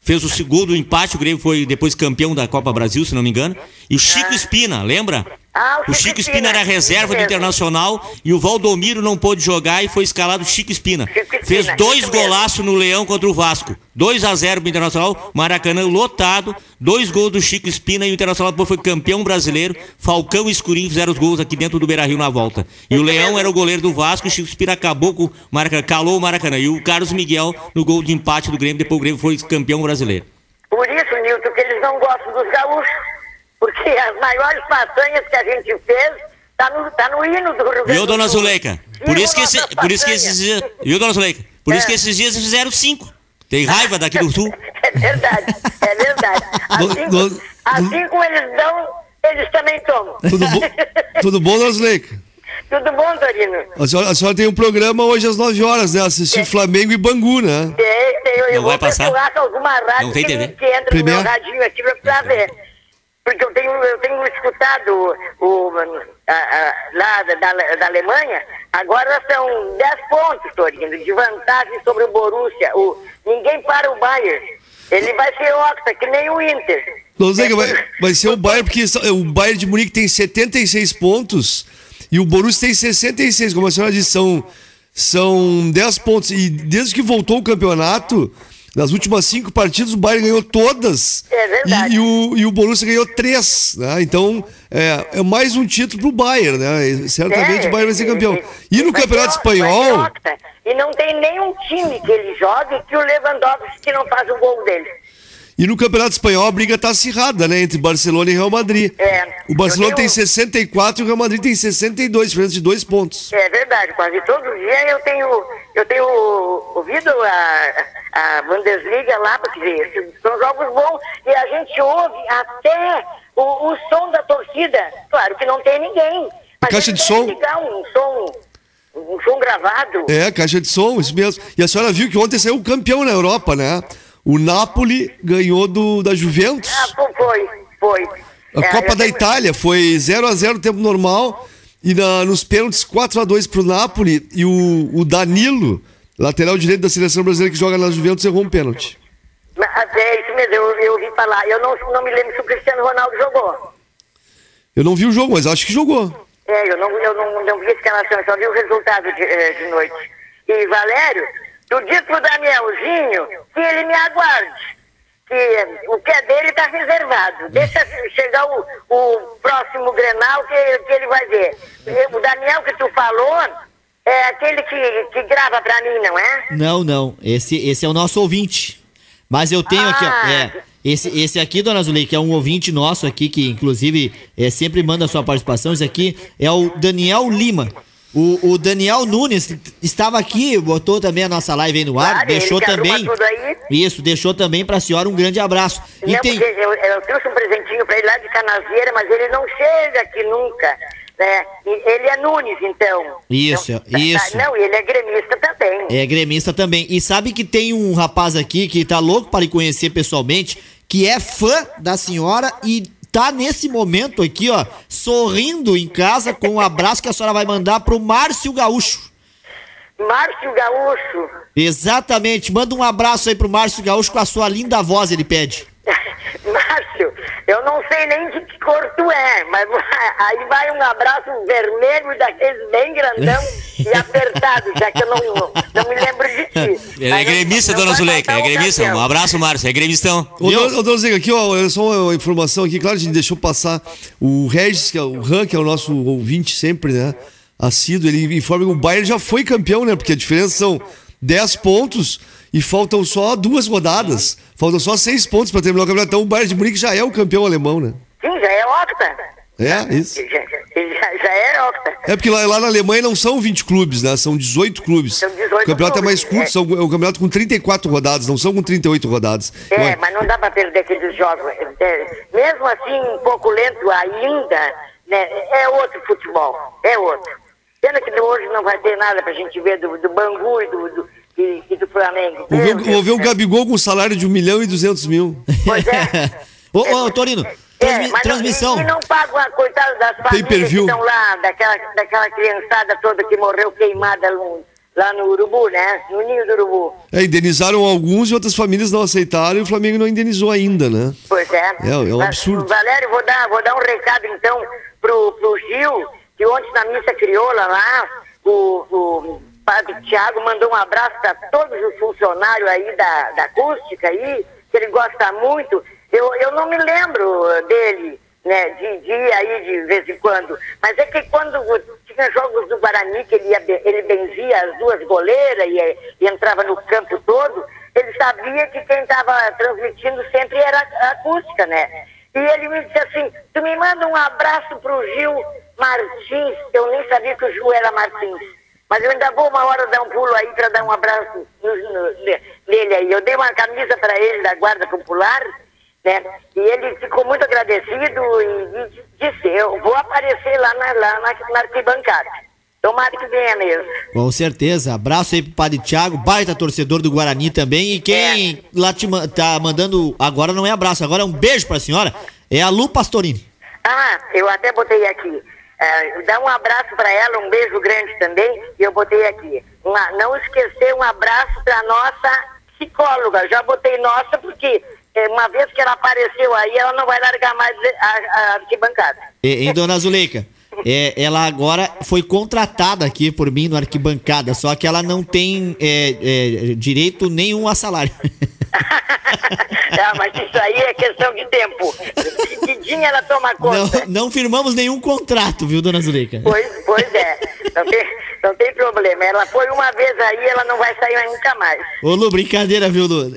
fez o segundo empate, o Grêmio foi depois campeão da Copa Brasil, se não me engano. E o Chico Espina, lembra? Ah, o, o Chico, Espina, era reserva do Internacional e o Valdomiro não pôde jogar e foi escalado Chico Espina. Chico Espina Fez dois golaços no Leão contra o Vasco. 2 a 0 pro Internacional, Maracanã lotado, dois gols do Chico Espina e o Internacional depois foi campeão brasileiro. Falcão e Escurinho fizeram os gols aqui dentro do Beira-Rio na volta. E o Leão era o goleiro do Vasco, o Chico Espina acabou com o Maracanã, calou o Maracanã. E o Carlos Miguel no gol de empate do Grêmio, depois o Grêmio foi campeão brasileiro. Por isso, Nilton, que eles não gostam dos gaúchos porque as maiores façanhas que a gente fez tá no, tá no hino do Rio Grande Viu, dona Zuleika? Por isso, que esse, por isso que esses dias. Viu, dona Zuleika? Por é. isso que esses dias fizeram cinco. Tem raiva daqui do sul? É verdade, é verdade. Assim, assim como eles dão, eles também tomam. Tudo, bo tudo bom, dona Zuleika? Tudo bom, Torino? A senhora, a senhora, tem um programa hoje às 9 horas, né? Assistir é. Flamengo e Bangu, né? Tem, tem. Eu, Não eu vai passar? alguma rádio Não tem TV. que, entra Primeiro... no meu radinho aqui pra ver. Porque eu tenho, eu tenho escutado o, a, a, lá da, da Alemanha, agora são 10 pontos, Torino, de vantagem sobre o Borussia. O, ninguém para o Bayern. Ele vai ser octa, que nem o Inter. Não sei, vai, vai ser o Bayern, porque o Bayern de Munique tem 76 pontos e o Borussia tem 66, como a senhora disse, são, são 10 pontos. E desde que voltou o campeonato, nas últimas cinco partidas, o Bayern ganhou todas. É verdade. E, e, o, e o Borussia ganhou três. Né? Então, é, é mais um título pro Bayern, né? Certamente é, o Bayern vai ser campeão. E no Campeonato Espanhol. E não tem nenhum time que ele jogue que o Lewandowski não faz o gol dele. E no Campeonato Espanhol a briga tá acirrada, né? Entre Barcelona e Real Madrid. É. O Barcelona tenho... tem 64 e o Real Madrid tem 62, diferença de dois pontos. É verdade, quase todo dia eu tenho, eu tenho ouvido a a Bundesliga lá, porque são jogos bons e a gente ouve até o, o som da torcida. Claro que não tem ninguém. Mas Caixa de som? Ligar um som, um som gravado. É, caixa de som, isso mesmo. E a senhora viu que ontem saiu o campeão na Europa, né? O Napoli ganhou do, da Juventus. Ah, foi, foi. A É, Copa da tenho- Itália foi 0 a 0 tempo normal e na- nos pênaltis 4 a 2 pro Napoli e o, o Danilo, lateral direito da seleção brasileira que joga na Juventus, errou um pênalti. Mas, É isso mesmo, eu, eu ouvi falar. Eu não, não me lembro se o Cristiano Ronaldo jogou. Eu não vi o jogo, mas acho que jogou. É, eu não, eu não, não vi a escalação, eu só vi o resultado de, eh, de noite. E, Valério, tu disse pro Danielzinho que ele me aguarde. Que o que é dele está reservado. Deixa chegar o, o próximo Grenal que, que ele vai ver. O Daniel que tu falou é aquele que, que grava pra mim, não é? Não, não. Esse, esse é o nosso ouvinte. Mas eu tenho aqui, ó. Ah. É, esse, esse aqui, dona Zulei, que é um ouvinte nosso aqui, que inclusive é, sempre manda sua participação. Esse aqui é o Daniel Lima. O, o Daniel Nunes estava aqui, botou também a nossa live aí no ar, Claro, deixou também. Isso, deixou também pra senhora um grande abraço. E Não, tem. porque eu, eu trouxe um presentinho pra ele lá de Canasieira, mas ele não chega aqui nunca. Né? Ele é Nunes, então. Isso, Não, tá- isso. Não, e ele é gremista também. É gremista também. E sabe que tem um rapaz aqui que tá louco para lhe conhecer pessoalmente, que é fã da senhora e tá nesse momento aqui, ó, sorrindo em casa com um abraço que a senhora vai mandar pro Márcio Gaúcho. Márcio Gaúcho. Exatamente. Manda um abraço aí pro Márcio Gaúcho com a sua linda voz, ele pede. Márcio, eu não sei nem de que cor tu é, mas aí vai um abraço vermelho daqueles bem grandão e apertado, já que eu não, não me lembro de ti. Ele é gremista, dona Zuleika. É gremista. Um abraço, Márcio. É gremistão. Ô, Viu? Dona- ô, Dona Zica, aqui, ó, olha só uma informação aqui. Claro, a gente deixou passar o Regis, que é o Ran, que é o nosso ouvinte sempre, né? Assíduo, ele informa que o Bayern já foi campeão, né? Porque a diferença são 10 pontos e faltam só duas rodadas. Faltam só seis pontos para terminar o campeonato. Então o Bayern de Munique já é o campeão alemão, né? Sim, já é octa. É, isso. Já, já, já é octa. É porque lá, lá na Alemanha não são 20 clubes, né? São 18 clubes. São 18 o campeonato é mais clubes, curto, é. são, é um campeonato com 34 rodadas, não são com 38 rodadas. É, Ué, mas não dá pra perder aqueles jogos. É, mesmo assim, um pouco lento ainda, né, é outro futebol. É outro. Pena que hoje não vai ter nada pra gente ver do, do Bangu e do, do, e, e do Flamengo. Vou ver, Meu vou Deus o. Gabigol com um salário de 1 milhão e 200 mil. Pois é. Ô, ô, Torino, transmi- É, mas transmissão. Não, e, não pagam a coitada das famílias que estão lá, daquela, daquela criançada toda que morreu queimada no- lá no Urubu, né? No ninho do Urubu. É, indenizaram alguns e outras famílias não aceitaram e o Flamengo não indenizou ainda, né? Pois é. É, é um Mas, absurdo. Valério, vou dar, vou dar um recado então pro, pro Gil, que ontem na missa crioula lá, o, o padre Tiago mandou um abraço para todos os funcionários aí da, da acústica aí, que ele gosta muito. Eu, eu não me lembro dele, né, de dia aí de vez em quando, mas é que quando tinha jogos do Guarani, que ele, ia, ele benzia as duas goleiras e, e entrava no campo todo, ele sabia que quem estava transmitindo sempre era a acústica, né? E ele me disse assim, tu me manda um abraço pro Gil Martins, eu nem sabia que o Gil era Martins. Mas eu ainda vou uma hora dar um pulo aí para dar um abraço no- no- ne- nele aí. Eu dei uma camisa para ele da Guarda Popular, né? E ele ficou muito agradecido e di- disse, eu vou aparecer lá na, lá na, na arquibancada. Tomara que venha mesmo. Com certeza. Abraço aí pro Padre Thiago, baita torcedor do Guarani também. E quem lá te tá mandando agora não é abraço, agora é um beijo pra senhora. É a Lu Pastorini. Ah, eu até botei aqui. É, dá um abraço para ela, um beijo grande também. E eu botei aqui. Uma- não esquecer um abraço para nossa psicóloga. Já botei nossa porque é, uma vez que ela apareceu aí, ela não vai largar mais a, a arquibancada. E, em Dona Zuleika. É, ela agora foi contratada aqui por mim no arquibancada, só que ela não tem é, é, direito nenhum a salário. ah, mas isso aí é questão de tempo. Seguidinha ela toma Não, conta. não firmamos nenhum contrato, viu, Dona Zuleika? Pois, pois é. Não tem, não tem problema. Ela foi uma vez aí, ela não vai sair nunca mais. Ô Lu, brincadeira, viu, Lu?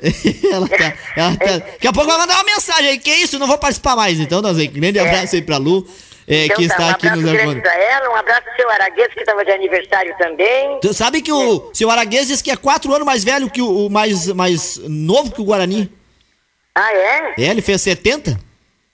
ela tá, ela tá- Daqui a pouco vai mandar uma mensagem aí, que isso, não vou participar mais. Então, Dona Zuleika, grande abraço aí pra Lu. É, Então que tá, está um aqui nos acompanhando. ela, um abraço pro seu Araguês, que estava de aniversário também. Tu sabe que o seu Araguês diz que é quatro anos mais velho que o, o mais, mais novo que o Guarani. Ah, é? É, ele fez 70?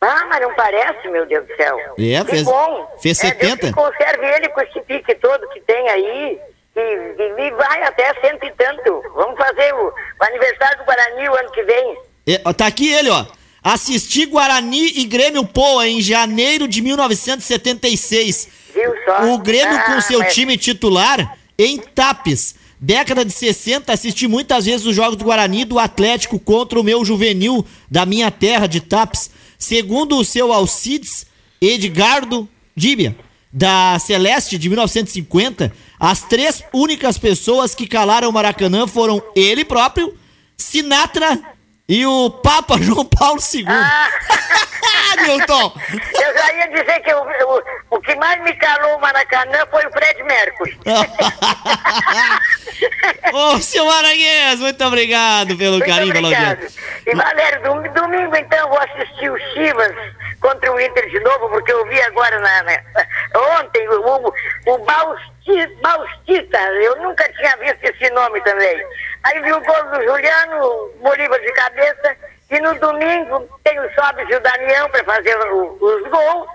Ah, mas não parece, meu Deus do céu. É, que fez- bom. fez É, Deus 70. que conserve ele com esse pique todo que tem aí. E, e- e vai até cento e tanto. Vamos fazer o, o aniversário do Guarani o ano que vem. É, tá aqui ele, ó. Assisti Guarani e Grêmio Poa em janeiro de 1976. Viu só? O Grêmio Ah, com seu mas- time titular em Tapes. Década de 60, assisti muitas vezes os jogos do Guarani do Atlético contra o meu juvenil da minha terra de Tapes. Segundo o seu Alcides Edgardo Díbia, da Celeste de 1950, as três únicas pessoas que calaram o Maracanã foram ele próprio, Sinatra e o Papa João Paulo II. Ah, Milton! eu já ia dizer que o, o, o que mais me calou o Maracanã foi o Fred Mercury. Ô, seu Aranguês, muito obrigado pelo Muito carinho obrigado. E Valério, dom- domingo então vou assistir o Chivas contra o Inter de novo, porque eu vi agora na, na- ontem o, o, o Bausti- Baustita, eu nunca tinha visto esse nome também. Aí vi o gol do Juliano, Bolívar de cabeça, e no domingo tem o Sobes e o Daniel para fazer o- os gols,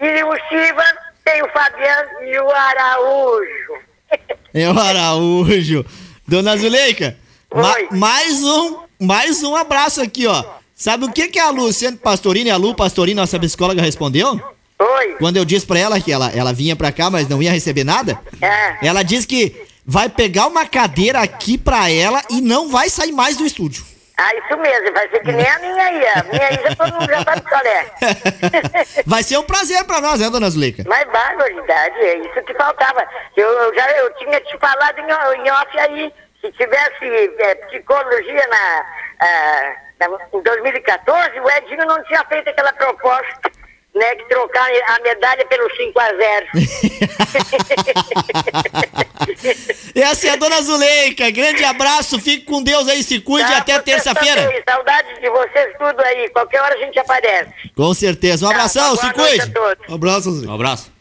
e o Chivas tem o Fabiano e o Araújo. É o Araújo. Dona Zuleika, ma- mais um, mais um abraço aqui, ó. Sabe o que que a Luciane Pastorini, a Lu Pastorini, nossa psicóloga, respondeu? Oi. Quando eu disse pra ela que ela, ela vinha pra cá, mas não ia receber nada, É. ela disse que vai pegar uma cadeira aqui pra ela e não vai sair mais do estúdio. Ah, isso mesmo, vai ser que nem a minha aí. A minha aí já todo mundo já sabe qual é. vai ser um prazer pra nós, né, dona Zuleika? Mas barbaridade, é isso que faltava. Eu, eu já eu tinha te falado em, em off aí, se tivesse é, psicologia na, ah, na- em 2014, o Edinho não tinha feito aquela proposta, né, de trocar a medalha pelo 5 a 0 Essa é a dona Zuleika. Grande abraço, fique com Deus aí, se cuide Tá, até terça-feira. Saudades de vocês tudo aí. Qualquer hora a gente aparece. Com certeza. Um Tá, abração, boa se noite cuide. a todos. Um abraço, Zé. Um abraço.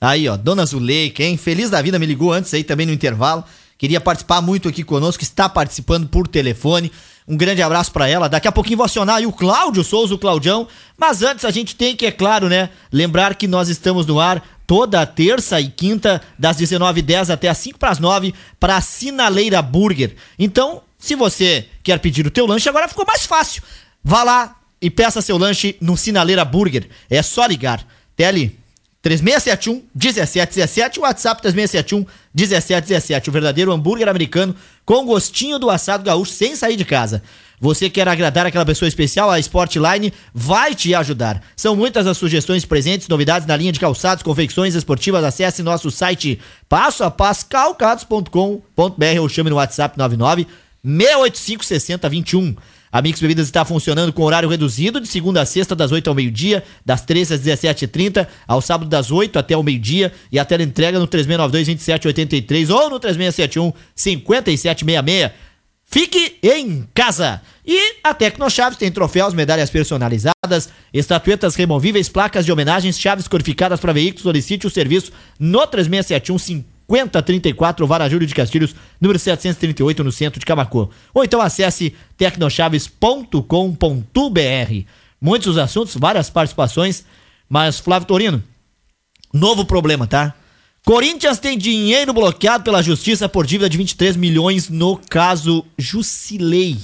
Aí, ó, Dona Zuleika, hein? Feliz da vida, me ligou antes aí também no intervalo. Queria participar muito aqui conosco, está participando por telefone. Um grande abraço pra ela. Daqui a pouquinho vou acionar aí o Cláudio Souza, o Claudião. Mas antes a gente tem que, é claro, né, lembrar que nós estamos no ar toda terça e quinta, das 19h10 até as 5 para as 9 para a Sinaleira Burger. Então, se você quer pedir o teu lanche, agora ficou mais fácil. Vá lá e peça seu lanche no Sinaleira Burger. É só ligar. Tele 3671 1717, WhatsApp 3671 1717. O verdadeiro hambúrguer americano com gostinho do assado gaúcho sem sair de casa. Você quer agradar aquela pessoa especial? A Sportline vai te ajudar. São muitas as sugestões presentes, novidades na linha de calçados, confecções esportivas. Acesse nosso site passo a passo calcados.com.br ou chame no WhatsApp 99 685 6021. A Mix Bebidas está funcionando com horário reduzido de segunda a sexta, das 8 ao meio-dia, das 13 às 17h30, ao sábado das 8 até o meio-dia e a tela entrega no 3692-2783 ou no 3671-5766. Fique em casa! E a Tecnochaves tem troféus, medalhas personalizadas, estatuetas removíveis, placas de homenagens, chaves codificadas para veículos. Solicite o serviço no 3671 5034 Vara Júlio de Castilhos, número 738, no centro de Camacô. Ou então acesse tecnochaves.com.br. Muitos os assuntos, várias participações, mas Flávio Torino, novo problema, tá? Corinthians tem dinheiro bloqueado pela justiça por dívida de 23 milhões no caso Jusilei.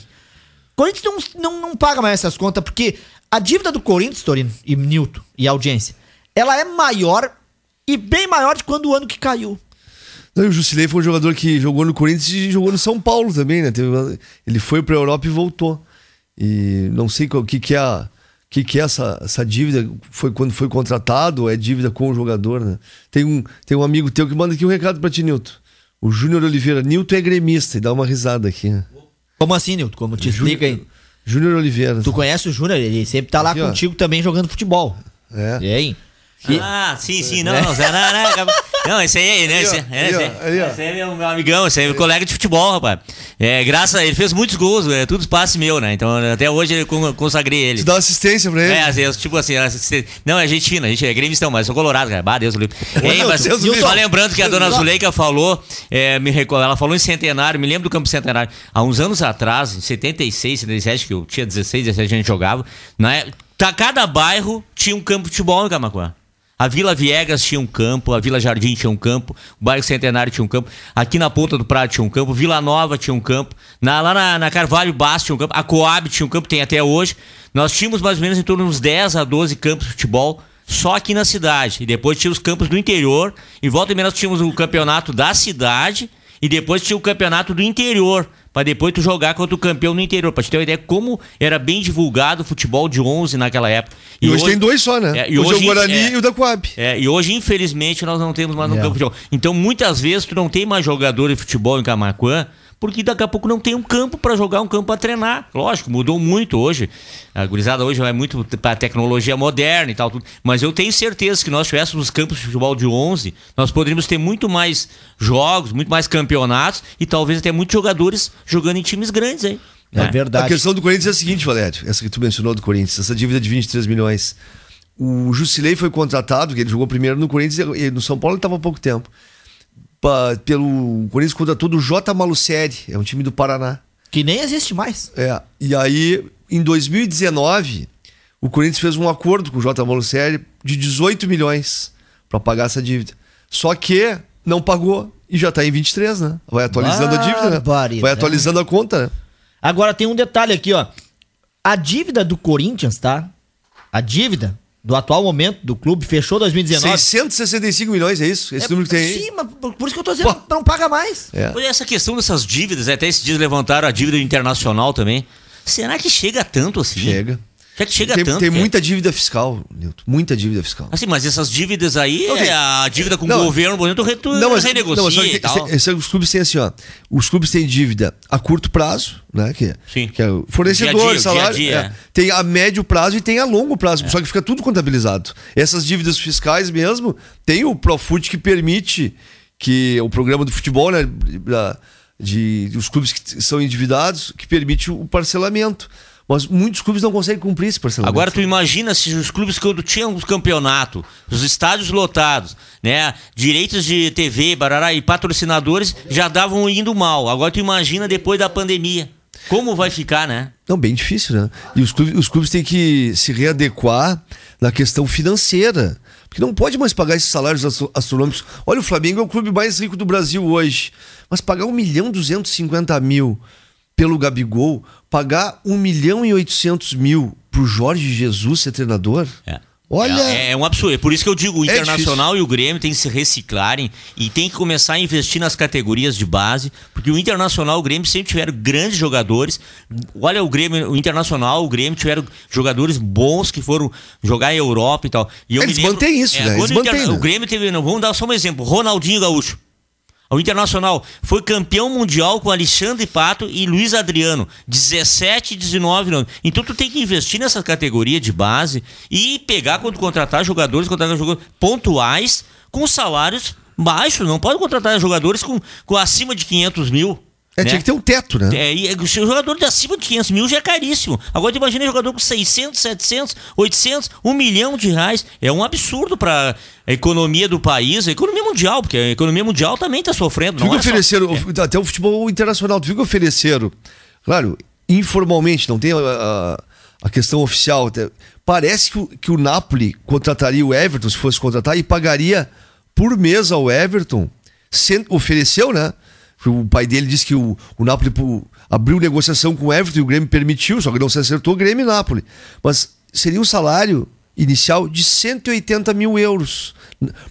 Corinthians não, não, não paga mais essas contas porque a dívida do Corinthians, Torino e Nilton e audiência, ela é maior e bem maior de quando o ano que caiu. Não, o Jusilei foi um jogador que jogou no Corinthians e jogou no São Paulo também, né? Ele foi pra Europa e voltou. E não sei o que, que é a- o que, que é essa, essa dívida. Foi quando foi contratado é dívida com o jogador, né? Tem um, tem um amigo teu que manda aqui um recado pra ti, Nilton. O Júnior Oliveira. Nilton é gremista e dá uma risada aqui, né? Como assim, Nilton? Como te explica aí? Júnior Oliveira. Tu conhece o Júnior? Ele sempre tá lá Aqui, ó. contigo também jogando futebol. É. E aí? E- Ah, sim, sim, não, não, Zé, não, não, Não, esse aí, né? Esse, Aí, é, é meu, meu amigão, esse aí é meu colega de futebol, rapaz. É, graças a ele fez muitos gols, é tudo passe meu, né? Então até hoje eu con- consagrei ele. Tu dá assistência pra ele. É, vezes, tipo assim, assiste- não, é Argentina, a gente é gremistão, mas eu sou colorado, cara. Bah, Deus do livre. Ei, Deus mas, do livre. só lembrando que a dona Zuleika falou, é, me reco- ela falou em centenário, me lembro do campo centenário. Há uns anos atrás, em 76, 77, que eu tinha 16, 17, a gente jogava, né? Tá, cada bairro tinha um campo de futebol em Camacuã. A Vila Viegas tinha um campo, a Vila Jardim tinha um campo, o bairro Centenário tinha um campo, aqui na Ponta do Prado tinha um campo, Vila Nova tinha um campo, na- lá na, na Carvalho Baixo tinha um campo, a Coab tinha um campo, tem até hoje. Nós tínhamos mais ou menos em torno de uns 10 a 12 campos de futebol só aqui na cidade. E depois tinha os campos do interior, em volta e meia tínhamos o campeonato da cidade e depois tinha o campeonato do interior. Pra depois tu jogar contra o campeão no interior. Pra te ter uma ideia como era bem divulgado o futebol de 11 naquela época. E, hoje, tem dois só, né? É, e hoje, é hoje, o Guarani é, e o da Coab. é, e hoje, infelizmente, nós não temos mais no É. campo de futebol. Então, muitas vezes, tu não tem mais jogador de futebol em Camacuã, porque daqui a pouco não tem um campo pra jogar, um campo pra treinar. Lógico, mudou muito hoje. A gurizada hoje vai muito pra tecnologia moderna e tal, tudo. Mas eu tenho certeza que nós tivéssemos campos de futebol de 11, nós poderíamos ter muito mais jogos, muito mais campeonatos e talvez até muitos jogadores jogando em times grandes aí. É? A verdade. questão do Corinthians é a seguinte, Valério, essa que tu mencionou do Corinthians, essa dívida de 23 milhões. O Jusilei foi contratado, que ele jogou primeiro no Corinthians e no São Paulo ele estava há pouco tempo. Pelo o Corinthians contratou do J. Malucelli, é um time do Paraná. Que nem existe mais. É, e aí, em 2019, o Corinthians fez um acordo com o J. Malucelli de 18 milhões para pagar essa dívida. Só que não pagou e já tá em 23, né? Vai atualizando a dívida, né? Barbaridade. Vai atualizando a conta, né? Agora tem um detalhe aqui, ó. A dívida do Corinthians, tá? A dívida do atual momento do clube fechou 2019. 665 milhões, é isso? Esse número que tem aí? Sim, mas por por isso que eu tô dizendo, não paga mais. É. Pois é, essa questão dessas dívidas, até esses dias levantaram a dívida internacional também. Será que chega tanto assim? Chega. Será que chega tem, tanto? tem cara? muita dívida fiscal, Nilton. Muita dívida fiscal. Assim, mas essas dívidas aí, Não, tem- é a dívida com Não. o governo, por exemplo, tu, tu Não, mas, renegocia não, mas só e tal. esse- os clubes têm assim, ó. Os clubes têm dívida a curto prazo, né? Que, Sim. que é fornecedor, Dia salário. dia a é. é. Tem a médio prazo e tem a longo prazo. Só que fica tudo contabilizado. Essas dívidas fiscais mesmo, tem o Profut que permite que o programa do futebol, né? da- De, os clubes que são endividados, que permite o parcelamento. Mas muitos clubes não conseguem cumprir esse parcelamento. Agora tu imagina se os clubes quando tinham os campeonatos, os estádios lotados, né, direitos de TV, barará e patrocinadores já davam indo mal. Agora tu imagina depois da pandemia. Como vai ficar, né? Não, bem difícil, né? E os clubes, os clubes têm que se readequar na questão financeira. Porque não pode mais pagar esses salários astro- astronômicos. Olha, o Flamengo é o clube mais rico do Brasil hoje. Mas pagar 1 milhão e 250 mil pelo Gabigol, pagar 1 milhão e 800 mil pro Jorge Jesus ser treinador? É. Olha. É, é um absurdo. É por isso que eu digo, o É Internacional e o Grêmio têm que se reciclarem e tem que começar a investir nas categorias de base, porque o Internacional e o Grêmio sempre tiveram grandes jogadores. Olha o Grêmio, o Internacional, o Grêmio tiveram jogadores bons que foram jogar em Europa e tal. E eu Eles me lembro- mantêm isso, né? quando Eles o mantêm, né? O Grêmio teve, não, vamos dar só um exemplo, Ronaldinho Gaúcho. O Internacional foi campeão mundial com Alexandre Pato e Luiz Adriano, 17 e 19 anos. Então tu tem que investir nessa categoria de base e pegar quando contratar jogadores, contratar jogadores pontuais com salários baixos. Não pode contratar jogadores com, com acima de 500 mil. É, né? tinha que ter um teto, né? É, e o seu jogador de acima de 500 mil já é caríssimo. Agora tu imagina jogador com 600, 700, 800, 1 milhão de reais. É um absurdo para a economia do país, a economia mundial, porque a economia mundial também está sofrendo. Tu Não é que só- ofereceram, até o futebol internacional, tu viu que ofereceram, claro, informalmente, não tem a, a- a questão oficial. Parece que o, que o Napoli contrataria o Everton, se fosse contratar, e pagaria por mês ao Everton, cen- ofereceu, né? O pai dele disse que o, o Napoli abriu negociação com o Everton e o Grêmio permitiu, só que não se acertou o Grêmio e Napoli. Mas seria um salário inicial de 180 mil euros.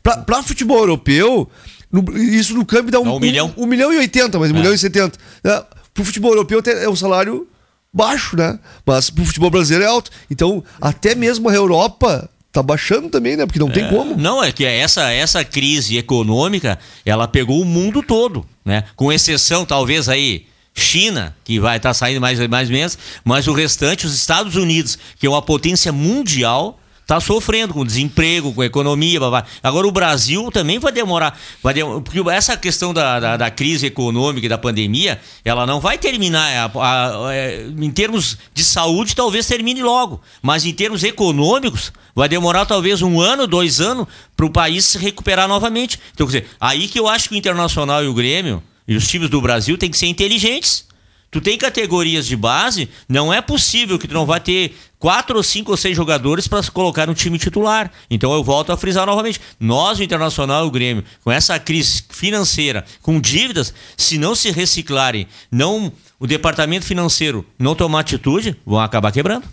Para futebol europeu, no- isso no câmbio dá um, Dá um milhão. um milhão e oitenta, mas um milhão e setenta. Né? Pro futebol europeu é um salário baixo, né? Mas pro futebol brasileiro é alto. Então, até mesmo a Europa tá baixando também, né? Porque não tem como. Não, é que essa, essa crise econômica, ela pegou o mundo todo, né? Com exceção, talvez, aí, China, que vai estar saindo mais mais menos, mas o restante, os Estados Unidos, que é uma potência mundial, tá sofrendo com desemprego, com economia. Agora o Brasil também vai demorar. Vai demorar porque essa questão da, da, da, crise econômica e da pandemia, ela não vai terminar. A, a, a, é, em termos de saúde, talvez termine logo. Mas em termos econômicos, vai demorar talvez um ano, dois anos, para o país se recuperar novamente. Então, quer dizer, aí que eu acho que o Internacional e o Grêmio e os times do Brasil têm que ser inteligentes Tu tem categorias de base, não é possível que tu não vai ter quatro ou cinco ou seis jogadores para colocar no time titular. Então eu volto a frisar novamente. Nós, o Internacional e o Grêmio, com essa crise financeira, com dívidas, se não se reciclarem, não o departamento financeiro não tomar atitude, vão acabar quebrando.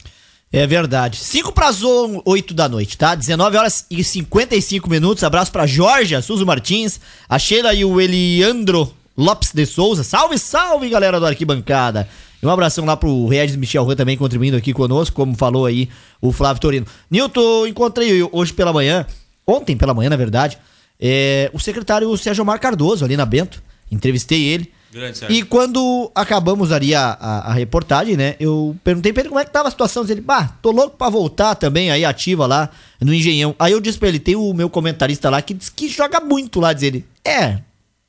É verdade. 5 para as 8 da noite, tá? 19 horas e 55 minutos. Abraço para Jorge, a Suzy Martins, a Sheila e o Eliandro Lopes de Souza. Salve, salve, galera do Arquibancada. E um abração lá pro Regis Michel Rui também contribuindo aqui conosco, como falou aí o Flávio Torino. Nilton, encontrei hoje pela manhã, ontem pela manhã, na verdade, é, o secretário Sérgio Omar Cardoso, ali na Bento. Entrevistei ele. Grande, e quando acabamos ali a, a, a, reportagem, né? Eu perguntei pra ele como é que tava a situação. Ele, bah, tô louco pra voltar também aí ativa lá no Engenhão. Aí eu disse pra ele, tem o meu comentarista lá que diz que joga muito lá, diz ele. É,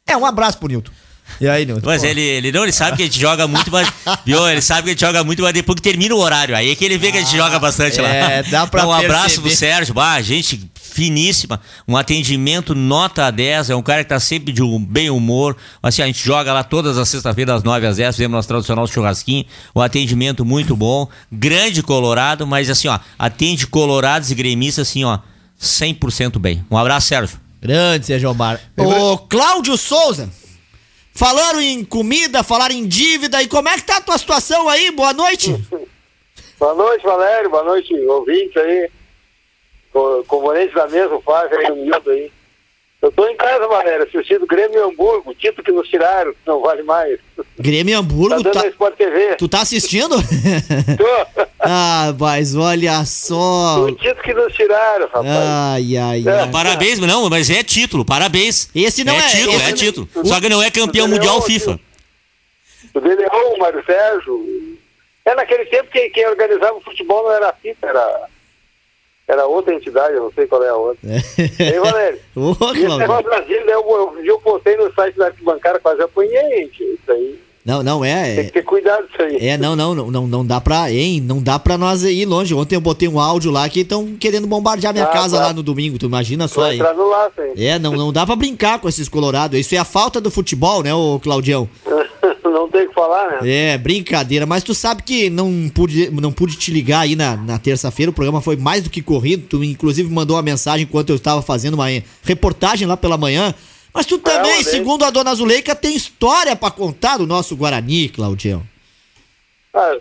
é, um abraço pro Nilton. E aí, Nilton? Mas ele, ele não, ele sabe que a gente joga muito, mas. Viu? Ele sabe que a gente joga muito, mas depois que termina o horário. Aí é que ele vê que a gente joga bastante é, lá. É, dá pra então, Um abraço perceber. pro Sérgio. Bah, gente finíssima. Um atendimento nota 10. É um cara que tá sempre de um bem humor. Assim, a gente joga lá todas as sextas-feiras, das 9 às 10. Fizemos nosso tradicional churrasquinho. Um atendimento muito bom. Grande Colorado, mas assim, ó, atende colorados e gremistas, assim, ó, 100% bem. Um abraço, Sérgio. Grande, Sérgio Omar. Ô, Cláudio Souza. Falaram em comida, falaram em dívida. E como é que tá a tua situação aí? Boa noite. Boa noite, Valério. Boa noite, ouvinte aí. Componente da mesa, o Fábio aí, o Milton aí. Eu tô em casa, Valério, assistindo Grêmio e Hamburgo, título que nos tiraram, não vale mais. Grêmio e Hamburgo? Tá dando tá... Sport TV. Tu tá assistindo? Tô. ah, mas olha só. O título que nos tiraram, rapaz. Ai, ai, é. ai. Parabéns, não, mas é título, parabéns. Esse não é. É título, esse é título. Só que não é campeão mundial Leão, FIFA. O De Leão, o Mário Sérgio. É naquele tempo que quem organizava o futebol não era a FIFA, era era outra entidade, eu não sei qual é a outra. É. Ei, Valério, Ô, esse negócio Brasília, eu, eu, eu postei no site da arquibancada, quase apanhei, gente, isso aí. Não, não é. Tem que ter cuidado disso aí. É, não, não, não, não dá pra. Hein, não dá pra nós ir longe. Ontem eu botei um áudio lá que estão querendo bombardear minha ah, casa tá. lá no domingo. Tu imagina só aí. No laço, hein? É, não, não dá pra brincar com esses colorados. Isso é a falta do futebol, né, ô Claudião? tem o que falar, né? É, brincadeira. Mas tu sabe que não pude, não pude te ligar aí na, na terça-feira. O programa foi mais do que corrido. Tu, inclusive, mandou uma mensagem enquanto eu estava fazendo uma reportagem lá pela manhã. Mas tu também, é, segundo a dona Zuleika, tem história para contar do nosso Guarani, Claudião. Ah,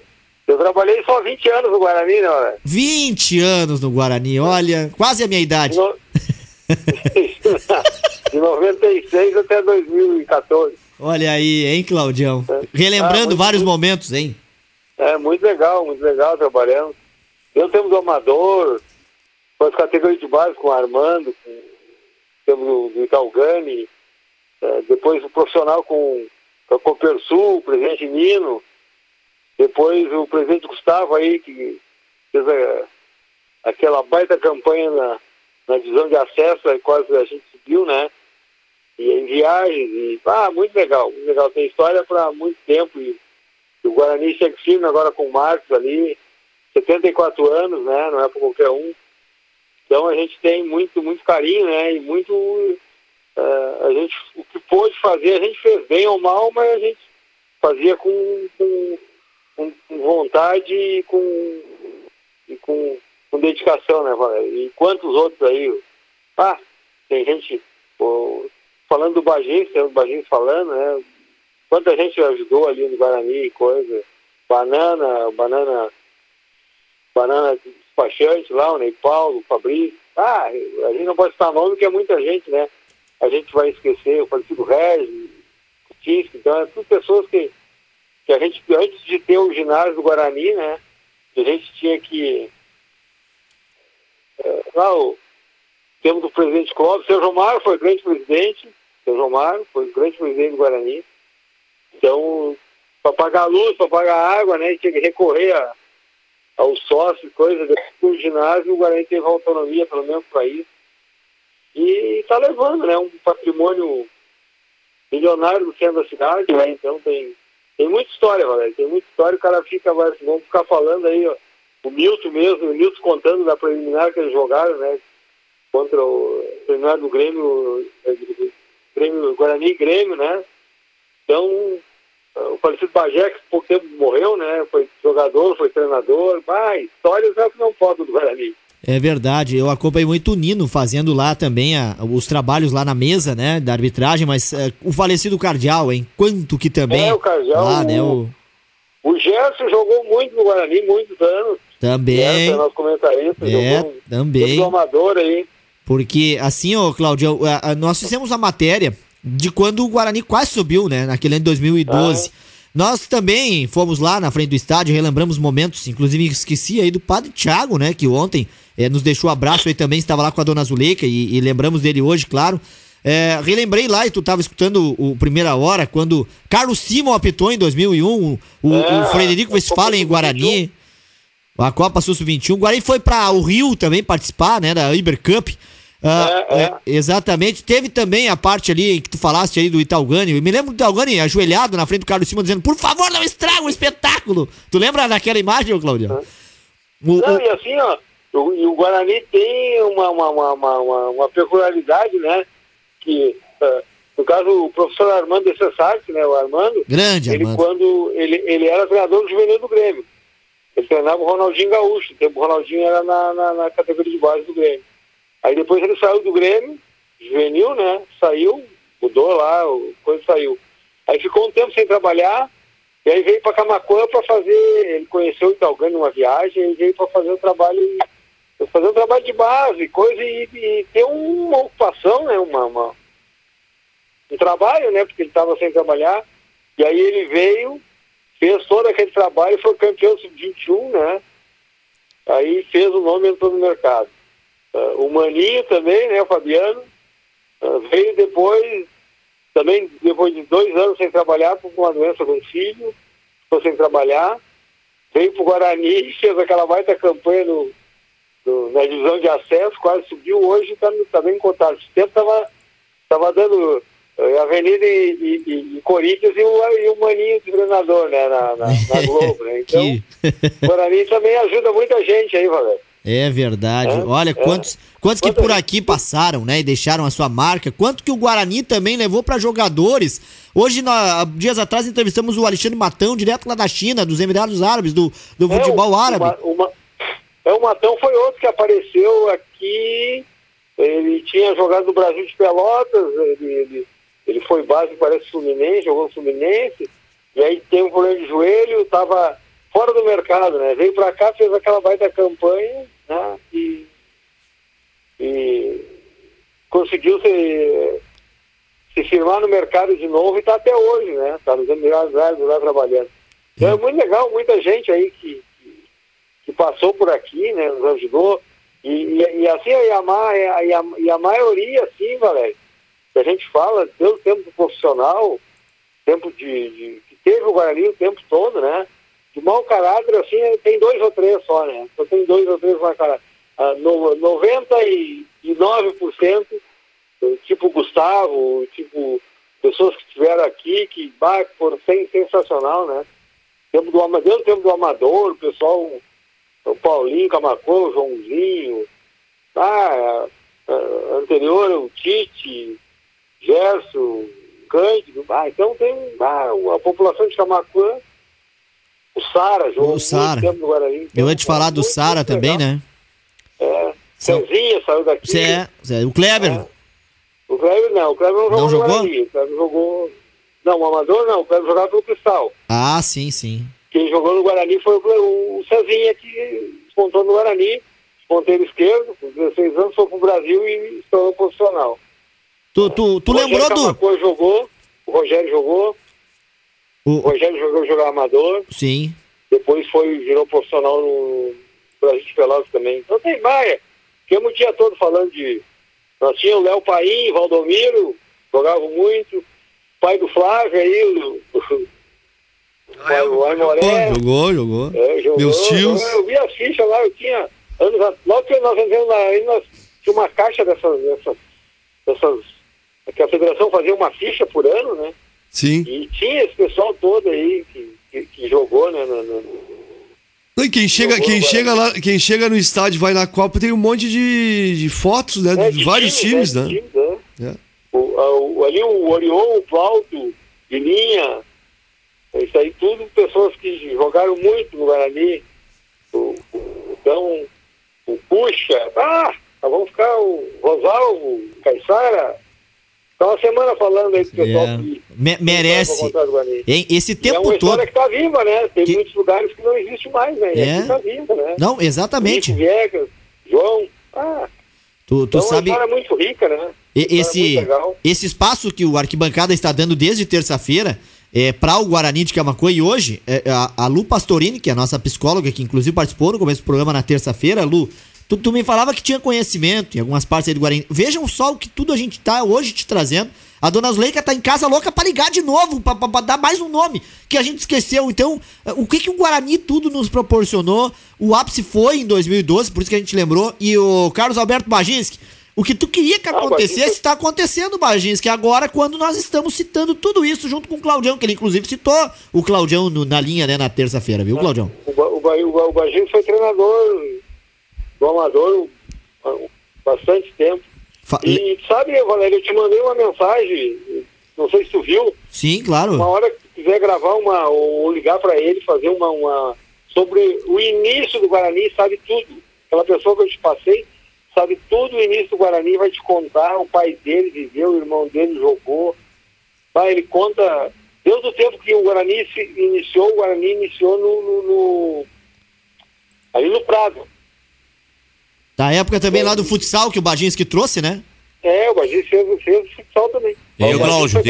eu trabalhei só 20 anos no Guarani, né? 20 anos no Guarani, olha, quase a minha idade. No... De 96 até 2014. Olha aí, hein, Claudião? É. Relembrando ah, vários muito, momentos, hein? É, muito legal, muito legal trabalhando. Eu temos o Amador, com as categorias de base com o Armando, com temos o do Italgani, é, depois o profissional com, com a Copersul, o presidente Nino, depois o presidente Gustavo aí, que fez a, aquela baita campanha na, na divisão de acesso, aí quase a gente subiu, né? E em viagens, e, ah, muito legal, muito legal. Tem história para muito tempo. E, o Guarani chega firme agora com o Marcos ali, 74 anos, né? Não é para qualquer um. Então a gente tem muito, muito carinho, né? E muito. Uh, a gente, o que pôde fazer, a gente fez bem ou mal, mas a gente fazia com, com, com, vontade e com, e com, com dedicação, né, Valério? E quantos outros aí? Ah, tem gente. Falando do Bagins, tem o Bagins falando, né? Quanta gente ajudou ali no Guarani coisa. Banana, banana, banana despachante lá, o Ney Paulo, o Fabrício. Ah, a gente não pode citar nome porque é muita gente, né? A gente vai esquecer o Francisco Regis, o Tisco, então é tudo pessoas que, que a gente, antes de ter o ginásio do Guarani, né? A gente tinha que. É, lá o, temos o presidente Clóvis, o seu Romar foi grande presidente, o seu Romar foi grande presidente do Guarani. Então, para pagar a luz, para pagar a água, né? Tinha que recorrer a aos sócios, coisa, depois do ginásio o Guarani teve autonomia, pelo menos para isso. E está levando, né? Um patrimônio milionário do centro da cidade, né? Então tem, tem muita história, Valério, tem muita história, o cara fica, vai, vamos ficar falando aí, ó, o Milton mesmo, o Milton contando da preliminar que eles jogaram, né? Contra o preliminar do Grêmio Guarani e Grêmio, né? Então, o falecido Bagé, que pouco tempo morreu, né? Foi jogador, foi treinador, mas histórias é que não faltam do Guarani. É verdade, eu acompanhei muito o Nino fazendo lá também a, os trabalhos lá na mesa, né, da arbitragem, mas é, o falecido Cardial, enquanto que também é, o Cardial, lá, né, o... o Gerson jogou muito no Guarani, muitos anos. Também. Gerson é nosso comentarista, é, jogou também. Um amador aí. Porque assim, ó, Claudio, nós fizemos a matéria de quando o Guarani quase subiu, né, naquele ano de 2012. Ah. Nós também fomos lá na frente do estádio, relembramos momentos, inclusive esqueci aí do Padre Thiago, né, que ontem é, nos deixou abraço aí também, estava lá com a dona Zuleika e, e lembramos dele hoje, claro. É, relembrei lá e tu estava escutando o, o, Primeira Hora, quando Carlos Simon apitou em 2001, o, é, o Frederico Westphalen em Guarani, a Copa Sul-21. O Guarani foi para o Rio também participar, né, da Iber Cup. Ah, é, é. exatamente. Teve também a parte ali que tu falaste aí do Italgani. Eu me lembro do Italgani ajoelhado na frente do Carlos Simon dizendo: Por favor, não estraga o espetáculo. Tu lembra daquela imagem, Claudio? É. O, não, o... e assim, ó, o, e o Guarani tem uma, uma, uma, uma, uma peculiaridade, né? Que, uh, no caso, o professor Armando Cessarte, né? O Armando. Grande, ele, Armando. Quando ele, ele era treinador do juvenil do Grêmio. Ele treinava o Ronaldinho Gaúcho. O tempo o Ronaldinho era na, na, na categoria de base do Grêmio. Aí depois ele saiu do Grêmio, juvenil, né? Saiu, mudou lá, coisa saiu. Aí ficou um tempo sem trabalhar, e aí veio para Camacuã para fazer, ele conheceu o Italgani numa viagem, e veio para fazer o trabalho, fazer um trabalho de base, coisa, e, e ter uma ocupação, né? Uma, uma, um trabalho, né? Porque ele estava sem trabalhar. E aí ele veio, fez todo aquele trabalho, foi campeão sub-21, né? Aí fez o nome e entrou no mercado. Uh, o Maninho também, né, o Fabiano, uh, veio depois, também depois de dois anos sem trabalhar, por uma doença com filho, ficou sem trabalhar, veio para o Guarani, fez aquela baita campanha no, no, na divisão de acesso, quase subiu, hoje está tá bem contado. Esse tempo estava tava dando uh, Avenida e, e, e, Corinthians e o, e o Maninho de treinador, né, na, na, na Globo, né? Então, o Guarani também ajuda muita gente aí, Valério. É verdade. É, Olha, é. quantos, quantos que por aqui passaram, né, e deixaram a sua marca. Quanto que o Guarani também levou para jogadores. Hoje, nós, dias atrás, entrevistamos o Alexandre Matão, direto lá da China, dos Emirados Árabes, do, do é, futebol árabe. Uma, é, o Matão foi outro que apareceu aqui. Ele tinha jogado no Brasil de Pelotas, ele, ele, ele foi base, parece, Fluminense, jogou no Fluminense. E aí tem um problema de joelho, estava fora do mercado, né? Veio para cá, fez aquela baita campanha, né? E, e conseguiu se, se firmar no mercado de novo e está até hoje, né? Está nos Emirados Árabes lá trabalhando. Então é muito legal, muita gente aí que, que, que passou por aqui, né? Nos ajudou. E, e, e assim, a, Yamaha, e, a, e a maioria, assim, Valério, que a gente fala, deu tempo profissional, tempo de, de que teve o Guarani o tempo todo, né? De mau caráter, assim, tem dois ou três só, né? Só tem dois ou três mau caráter. Ah, no, 99%, tipo Gustavo, tipo pessoas que estiveram aqui, que bah, foram sensacional, né? Tempo do, Amador, tempo do Amador, o pessoal, o Paulinho, Camacô, o Joãozinho, ah, anterior o Tite, Gerson, Cândido, ah, então tem ah, a população de Camacuã o Sara jogou o Sara. no Guarani. Eu ia te falar do Sara também, legal. né? É. Cezinha saiu daqui. É, é, o Kleber. É. O Kleber não, o Kleber não, não jogou. Guarani. O Kleber jogou. Não, o Amador não, o Kleber jogava pelo Cristal. Ah, sim, sim. Quem jogou no Guarani foi o, o Cezinha que despontou no Guarani, ponteiro esquerdo, com 16 anos, foi pro Brasil e estourou profissional. Tu, tu, tu lembrou do. jogou, o Rogério jogou. O, Rogério jogou jogar amador. Sim. Depois foi, virou profissional no Brasil de Pelotas também. Então tem Maia. Ficamos o dia todo falando de. Nós tínhamos o Léo Paim, Valdomiro, jogavam muito. Pai do Flávio aí, o, o, Ah, o Aimoré. Jogou, jogou. É, jogou. Meus tios. Eu, eu vi as fichas lá, eu tinha. Anos, logo que nós entramos lá, aí nós tinha uma caixa dessas, dessas, dessas. Que a federação fazia uma ficha por ano, né? Sim. E tinha esse pessoal todo aí que, que, que jogou, né? no- no- e quem chega, Jogou quem no chega lá, quem chega no estádio, vai na Copa, tem um monte de, de fotos, né? é, De vários times, né? de times, né? É. O, a- o- ali o Orion, o Plauto, Vilinha, isso aí tudo pessoas que jogaram muito no Guarani. O, o, então, o Puxa, ah, vamos ficar o Rosalvo, o Caissara. Tá uma semana falando aí do pessoal É. que Me- que merece. Hein, Esse E é tempo uma história todo. que tá viva, né? Tem Que- muitos lugares que não existe mais, né? E É. aqui tá viva, né? Não, exatamente. Nico Viegas, João. Ah, Tu, tu então sabe. é uma muito rica, né? Esse, esse espaço que o Arquibancada está dando desde terça-feira é, para o Guarani de Camacuã e hoje, é, a, a Lu Pastorini, que é a nossa psicóloga, que inclusive participou no começo do programa na terça-feira, Lu, tu, tu me falava que tinha conhecimento em algumas partes aí do Guarani. Vejam só o que tudo a gente tá hoje te trazendo. A dona Zuleika tá em casa louca pra ligar de novo, pra dar mais um nome que a gente esqueceu. Então, o que que o Guarani tudo nos proporcionou? O ápice foi em 2012, por isso que a gente lembrou. E o Carlos Alberto Baginski, o que tu queria que Ah, acontecesse Baginski- está acontecendo, Baginski, agora quando nós estamos citando tudo isso junto com o Claudião, que ele inclusive citou o Claudião no- na linha, né, na terça-feira, viu, Claudião? O, o, o, Ba- o Baginho foi treinador do Amador há bastante tempo. Fa- E sabe, Valério, eu te mandei uma mensagem, não sei se tu viu, Sim, claro. uma hora que tu quiser gravar uma, ou ligar para ele, fazer uma, uma. sobre o início do Guarani, sabe tudo. Aquela pessoa que eu te passei, sabe tudo o início do Guarani, vai te contar, o pai dele viveu, o irmão dele jogou. Vai, ele conta. Desde o tempo que o Guarani se iniciou, o Guarani iniciou no, no- no- ali no Prado. Da época também lá do futsal que o Baginski trouxe, né? É, o Baginho fez, fez futsal também. Eu, O treinador Cláudio, do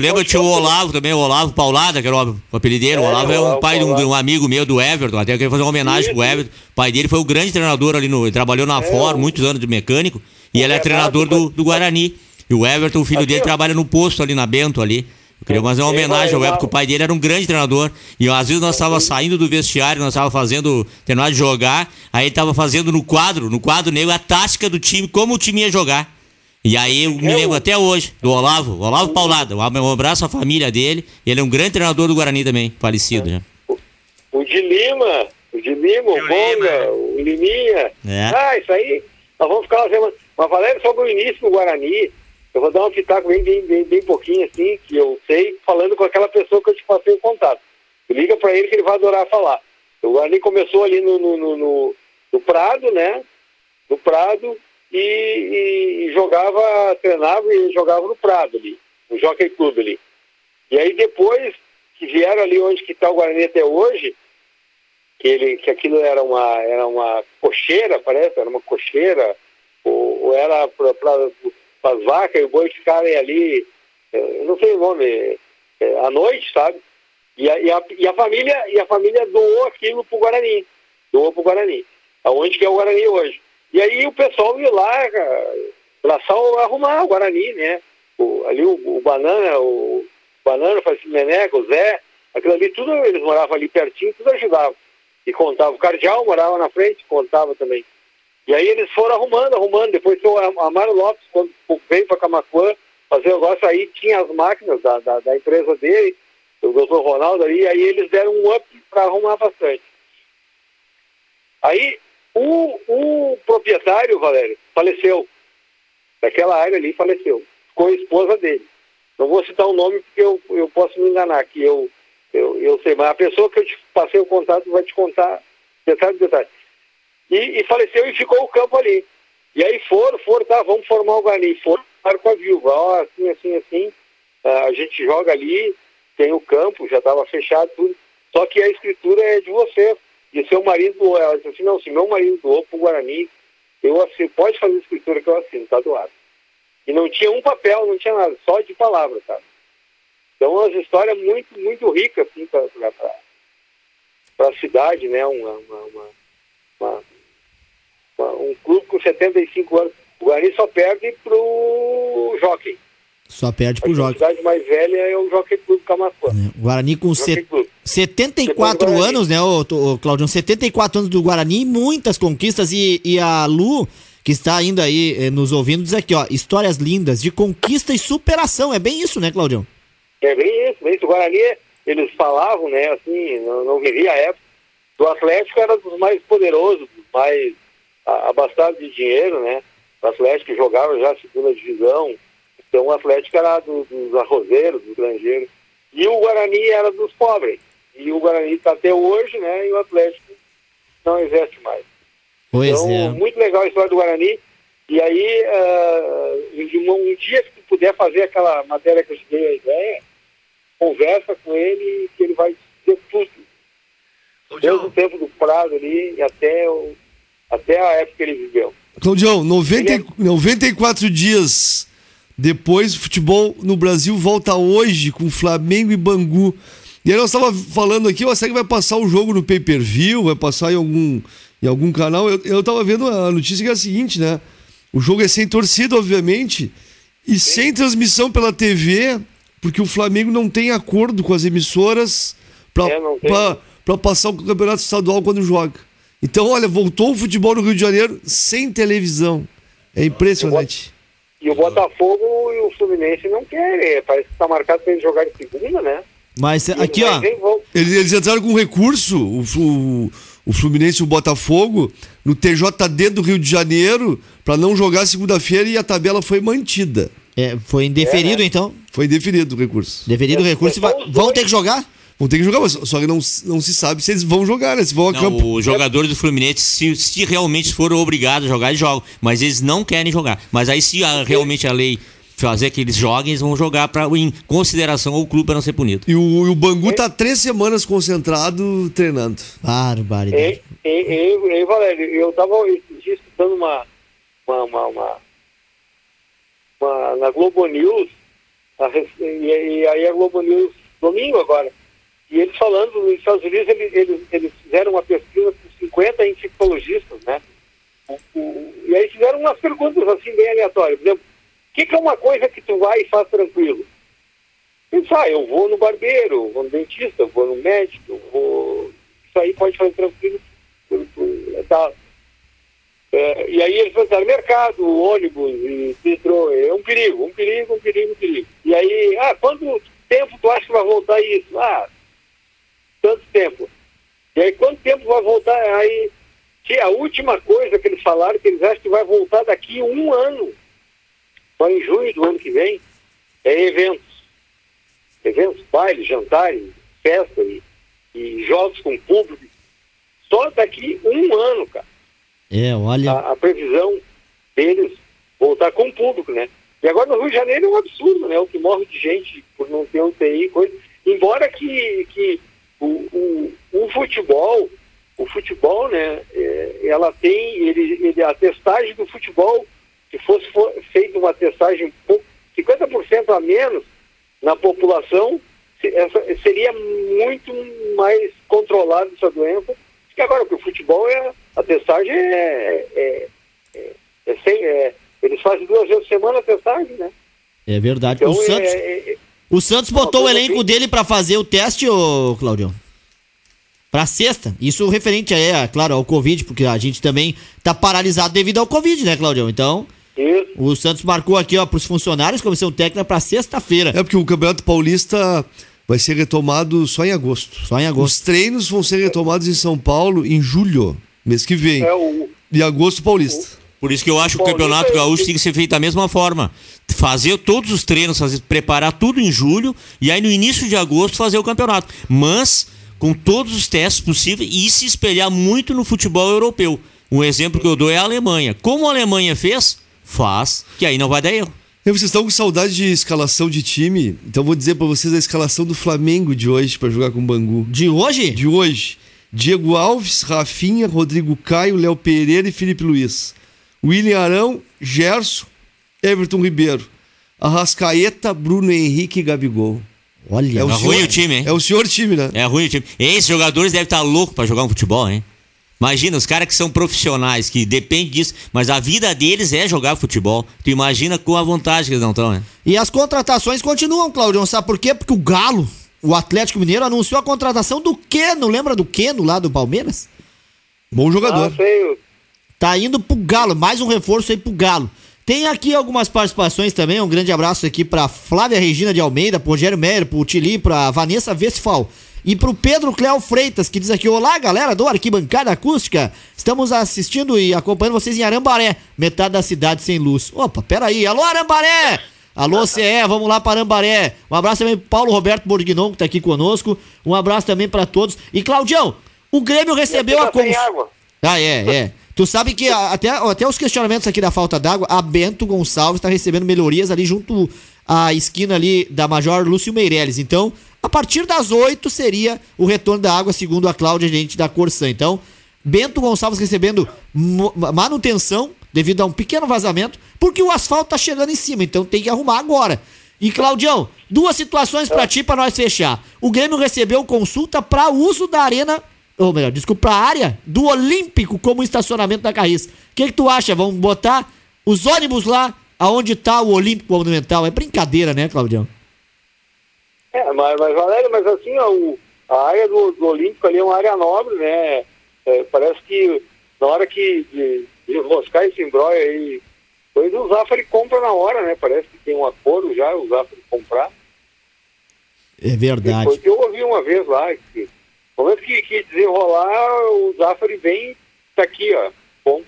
lembra tinha o. Olavo também, o Olavo Paulada, que era o o apelideiro. O É, Olavo é um Olavo pai de um, um amigo meu, do Everton, até eu queria fazer uma homenagem Isso. pro Everton. O pai dele foi o grande treinador ali no. Ele trabalhou na Ford, o- muitos anos de mecânico, e o ele é Renato treinador do, do Guarani. E o Everton, o filho Aqui, dele, ó. trabalha no posto ali na Bento ali. Eu queria fazer uma homenagem ao Everton, porque o pai dele era um grande treinador. E às vezes nós estávamos saindo do vestiário, nós estávamos fazendo, terminar de jogar, aí ele estava fazendo no quadro, no quadro negro, a tática do time, como o time ia jogar. E aí eu me É, lembro até hoje do Olavo, o Olavo Paulada. Um ab- abraço à família dele. Ele é um grande treinador do Guarani também, falecido já. O de Lima, o de Lima, o De Bonga, Lima. o Liminha. É. Ah, isso aí, nós vamos ficar uma semana. Mas Valério, sobre o início do Guarani, eu vou dar um pitaco bem, bem, bem, bem pouquinho assim, que eu sei, falando com aquela pessoa que eu te passei o contato. Liga pra ele que ele vai adorar falar. O Guarani começou ali no, no, no, no- no Prado, né? No Prado, e, e- e jogava, treinava e jogava no Prado ali, no Jockey Club ali. E aí depois que vieram ali onde que está o Guarani até hoje, que, ele, que aquilo era uma, era uma cocheira, parece, era uma cocheira, ou, ou era para as vacas e o boi ficarem ali, eh, não sei o nome, eh, à noite, sabe? E a, e, a, e a família, e a família doou aquilo pro Guarani, doou pro Guarani, aonde que é o Guarani hoje. E aí o pessoal ia lá, lá só arrumar o Guarani, né? O, ali o, o Banana, o Banana, Francisco Meneca, o Zé, aquilo ali, tudo, eles moravam ali pertinho, tudo ajudava. E contava. O Cardeal morava na frente, contava também. E aí eles foram arrumando, arrumando. Depois o Am- Amaro Lopes, quando veio para Camacuã fazer o negócio, aí tinha as máquinas da, da, da empresa dele, o doutor Ronaldo ali, aí eles deram um up para arrumar bastante. Aí o, o proprietário, Valério, faleceu. Daquela área ali faleceu. Ficou a esposa dele. Não vou citar o nome porque eu, eu posso me enganar, que eu, eu, eu sei, mas a pessoa que eu te passei o contato vai te contar detalhe detalhe. E, e faleceu e ficou o campo ali. E aí foram, foram, tá, vamos formar o Guarani. Foram com a viúva, ó, assim, assim, assim, ah, a gente joga ali, tem o campo, já estava fechado tudo, só que a escritura é de você, e seu marido doou. Ela disse assim, não, se meu marido doou pro Guarani, eu assino, pode fazer a escritura que eu assino, tá doado. E não tinha um papel, não tinha nada, só de palavra, sabe? Então, umas histórias muito, muito ricas, assim, para a cidade, né? Uma, uma, uma, uma- uma- um clube com 75 anos. O Guarani só perde pro Jockey. Só perde pro A jogo. cidade mais velha é o Jockey Clube Camacuã. Guarani com Jockey set- Clube. 74 Depois do anos, né, ô, ô, Claudião? 74 anos do Guarani, muitas conquistas e, e a Lu, que está ainda aí eh, nos ouvindo, diz aqui, ó, histórias lindas de conquista e superação. É bem isso, né, Claudião? É bem isso, bem isso. O Guarani, eles falavam, né, assim, não, não vivia a época, do Atlético era dos mais poderosos, dos mais a- abastados de dinheiro, né? O Atlético jogava já a segunda divisão, então o Atlético era do- dos arrozeiros, dos granjeiros. E o Guarani era dos pobres. E o Guarani está até hoje, né? E o Atlético não existe mais. Pois então, é. muito legal a história do Guarani. E aí, ah, um, um dia que tu puder fazer aquela matéria que eu te dei a ideia, conversa com ele que ele vai dizer tudo. Desde o tempo do prazo ali e até, o, até a época que ele viveu. Claudião, 90, Ele e- 94 dias depois, o futebol no Brasil volta hoje com Flamengo e Bangu. E aí nós estava falando aqui, o que vai passar o jogo no pay-per-view, vai passar em algum, em algum canal. Eu, eu tava vendo a notícia que é a seguinte, né? O jogo é sem torcida, obviamente, e sem transmissão pela TV, porque o Flamengo não tem acordo com as emissoras É, para passar o campeonato estadual quando joga. Então, olha, voltou o futebol no Rio de Janeiro sem televisão. É impressionante. E o Botafogo e o Fluminense não querem. Parece que está marcado para eles jogarem segunda, né? Mas E aqui, ó, Eles, eles entraram com um recurso, o, Flu- o Fluminense e o Botafogo, no TJD do Rio de Janeiro, para não jogar segunda-feira e a tabela foi mantida. é, foi indeferido, É, né? então. Foi deferido o recurso. Deferido o É, recurso. e os vão dois. ter que jogar? Vão ter que jogar, mas só que não, não se sabe se eles vão jogar, né? Se vão a Não, campo. os jogadores do Fluminense, se, se realmente foram obrigados a jogar, eles jogam. Mas eles não querem jogar. Mas aí, se a- realmente a lei fazer que eles joguem, eles vão jogar pra, em consideração ao clube para não ser punido. E o, e o Bangu tá três semanas concentrado treinando. Barbaridade. E, e, e, Valério, eu estava escutando uma, uma, uma, uma, uma- na Globo News, a e, e aí a Globo News, domingo agora, e eles falando, nos Estados Unidos, eles, eles, eles fizeram uma pesquisa com 50 infectologistas, né? O- o- e aí fizeram umas perguntas assim bem aleatórias. Por exemplo, o que, que é uma coisa que tu vai e faz tranquilo? Disse, ah, eu vou no barbeiro, vou no dentista, vou no médico, vou... Isso aí pode fazer tranquilo. tal. É, e aí eles pensaram, mercado, ônibus e metrô, é um perigo, um perigo, um perigo, um perigo. E aí, ah, quanto tempo tu acha que vai voltar isso? Ah, tanto tempo. E aí, quanto tempo vai voltar? Aí, a última coisa que eles falaram, que eles acham que vai voltar daqui um ano, só em junho do ano que vem, é eventos. Eventos, bailes, jantares, festa e, e jogos com público. Só daqui um ano, cara É, olha. a, a previsão deles voltar com o público, né? E agora no Rio de Janeiro é um absurdo, né? O que morre de gente por não ter UTI, coisa. Embora que, que o, o, o futebol, o futebol, né? é, ela tem, ele, ele, a testagem do futebol, se fosse feita uma testagem um pouco- 50% a menos na população, essa, seria muito mais controlada essa doença. Porque agora, o futebol é. A testagem é. é, é, é sem- é- eles fazem duas vezes por semana a testagem, né? É verdade. Então o, é- Santos, é- o Santos botou o elenco dele pra fazer o teste, ô Claudio? Pra sexta. Isso referente aí, é, claro, ao Covid, porque a gente também tá paralisado devido ao Covid, né, Claudio? Então, isso. o Santos marcou aqui, ó, pros funcionários, comissão técnica, pra sexta-feira. É porque o Campeonato Paulista vai ser retomado só em agosto. Só em agosto. Os treinos vão ser retomados em São Paulo em julho, mês que vem. É o, E agosto paulista. Por isso que eu acho que o Campeonato é- Gaúcho tem que ser feito da mesma forma. Fazer todos os treinos, fazer, preparar tudo em julho e aí no início de agosto fazer o campeonato. Mas com todos os testes possíveis e se espelhar muito no futebol europeu. Um exemplo que eu dou é a Alemanha. Como a Alemanha fez, faz, que aí não vai dar erro. Vocês estão com saudade de escalação de time? Então vou dizer pra vocês a escalação do Flamengo de hoje pra jogar com o Bangu. De hoje? De hoje, Diego Alves, Rafinha, Rodrigo Caio, Léo Pereira e Felipe Luiz. William Arão, Gerson, Everton Ribeiro. Arrascaeta, Bruno Henrique e Gabigol. Olha, É o Tá senhor- ruim o time, hein? É o senhor time, né? É ruim o time. Esses jogadores devem estar loucos pra jogar um futebol, hein? Imagina, os caras que são profissionais, que dependem disso, mas a vida deles é jogar futebol. Tu imagina com a vantagem que eles não estão, né? E as contratações continuam, Claudio. Sabe por quê? Porque o Galo o Atlético Mineiro anunciou a contratação do Keno, lembra do Keno lá do Palmeiras? Bom jogador. Ah, sei. Tá indo pro Galo, mais um reforço aí pro Galo. Tem aqui algumas participações também, um grande abraço aqui pra Flávia Regina de Almeida, pro Rogério Meyer, pro Tili, pra Vanessa Westphal e pro Pedro Cléo Freitas, que diz aqui, olá galera do Arquibancada Acústica, estamos assistindo e acompanhando vocês em Arambaré, metade da cidade sem luz. Opa, peraí, alô Arambaré! Alô CE, vamos lá para Arambaré. Um abraço também pro Paulo Roberto Borgnon, que tá aqui conosco. Um abraço também para todos. E Claudião, o Grêmio recebeu a... Cons- água. ah, é, é. Tu sabe que até, até os questionamentos aqui da falta d'água, a Bento Gonçalves está recebendo melhorias ali junto à esquina ali da Major Lúcio Meirelles. Então, a partir das 8 seria o retorno da água, segundo a Cláudia, gente da Corsã. Então, Bento Gonçalves recebendo manutenção devido a um pequeno vazamento, porque o asfalto tá chegando em cima, então tem que arrumar agora. E Claudião, duas situações pra ti pra nós fechar. O Grêmio recebeu consulta pra uso da arena ou melhor, desculpa, pra área do Olímpico como estacionamento da Carris. O que, que tu acha? Vamos botar os ônibus lá aonde tá o Olímpico Monumental? É brincadeira, né, Claudião? É, mas, mas Valério, mas assim, ó, o- a área do, do Olímpico ali é uma área nobre, né? É, parece que na hora que de, de enroscar esse embrolho aí, depois o Zafari compra na hora, né? Parece que tem um acordo já, o Zafari comprar. É verdade. Foi que eu ouvi uma vez lá, que no momento que, que desenrolar, o Zafari vem, tá aqui, ó, ponto.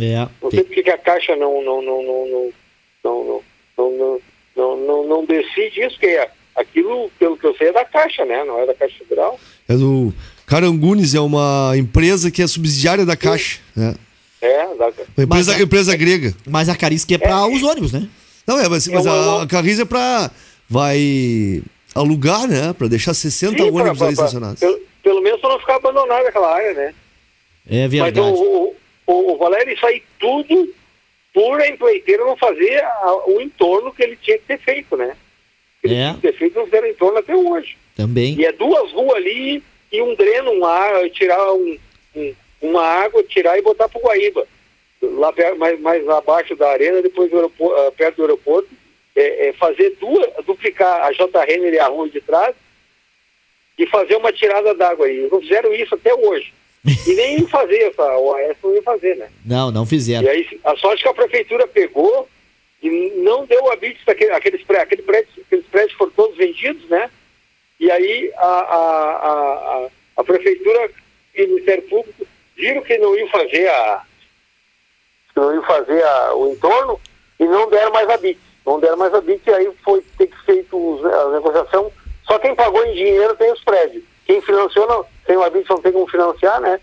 É. Não sei por que a Caixa não não não não não não não não, não, não, não, não decide isso, que é aquilo, pelo que eu sei, é da Caixa, né? Não é da Caixa Federal. É do Carangunes, é uma empresa que é subsidiária da Caixa. Né? É, da, Uma empresa, Mas empresa grega. Mas a Caris que é pra os ônibus, né? Não, é, mas, É mas uma- a, a Carris é pra. Vai alugar, né? Pra deixar 60 Sim, ônibus pra- ali pra- estacionados. Pelo, pelo menos pra não ficar abandonada aquela área, né? É Mas verdade. o, o, o Valério, isso aí tudo por a empreiteira não fazer a- o entorno que ele tinha que ter feito, né? Ele É. tinha que ter feito não fizeram entorno até hoje. Também. E é duas ruas ali e um dreno, um ar, tirar um, um- uma água, tirar e botar pro Guaíba. Lá mais, mais abaixo da arena, depois do aeroporto, ah, perto do aeroporto, é, é fazer duas, duplicar a J. Renner e a rua de trás e fazer uma tirada d'água aí. Não fizeram isso até hoje. E nem iam fazer, essa, o AES não ia fazer, né? Não, não fizeram. E aí, a sorte que a prefeitura pegou e não deu habites daquele, aqueles, pré- aquele prédio, aqueles prédios foram todos vendidos, né? E aí a, a, a, a, a prefeitura e o Ministério Público viram que não iam fazer a não iam fazer a, o entorno e não deram mais habites. Não deram mais habites e aí foi ter que feito os- a negociação. Só quem pagou em dinheiro tem os prédios. Quem financiou não, sem o habite não tem como financiar, né?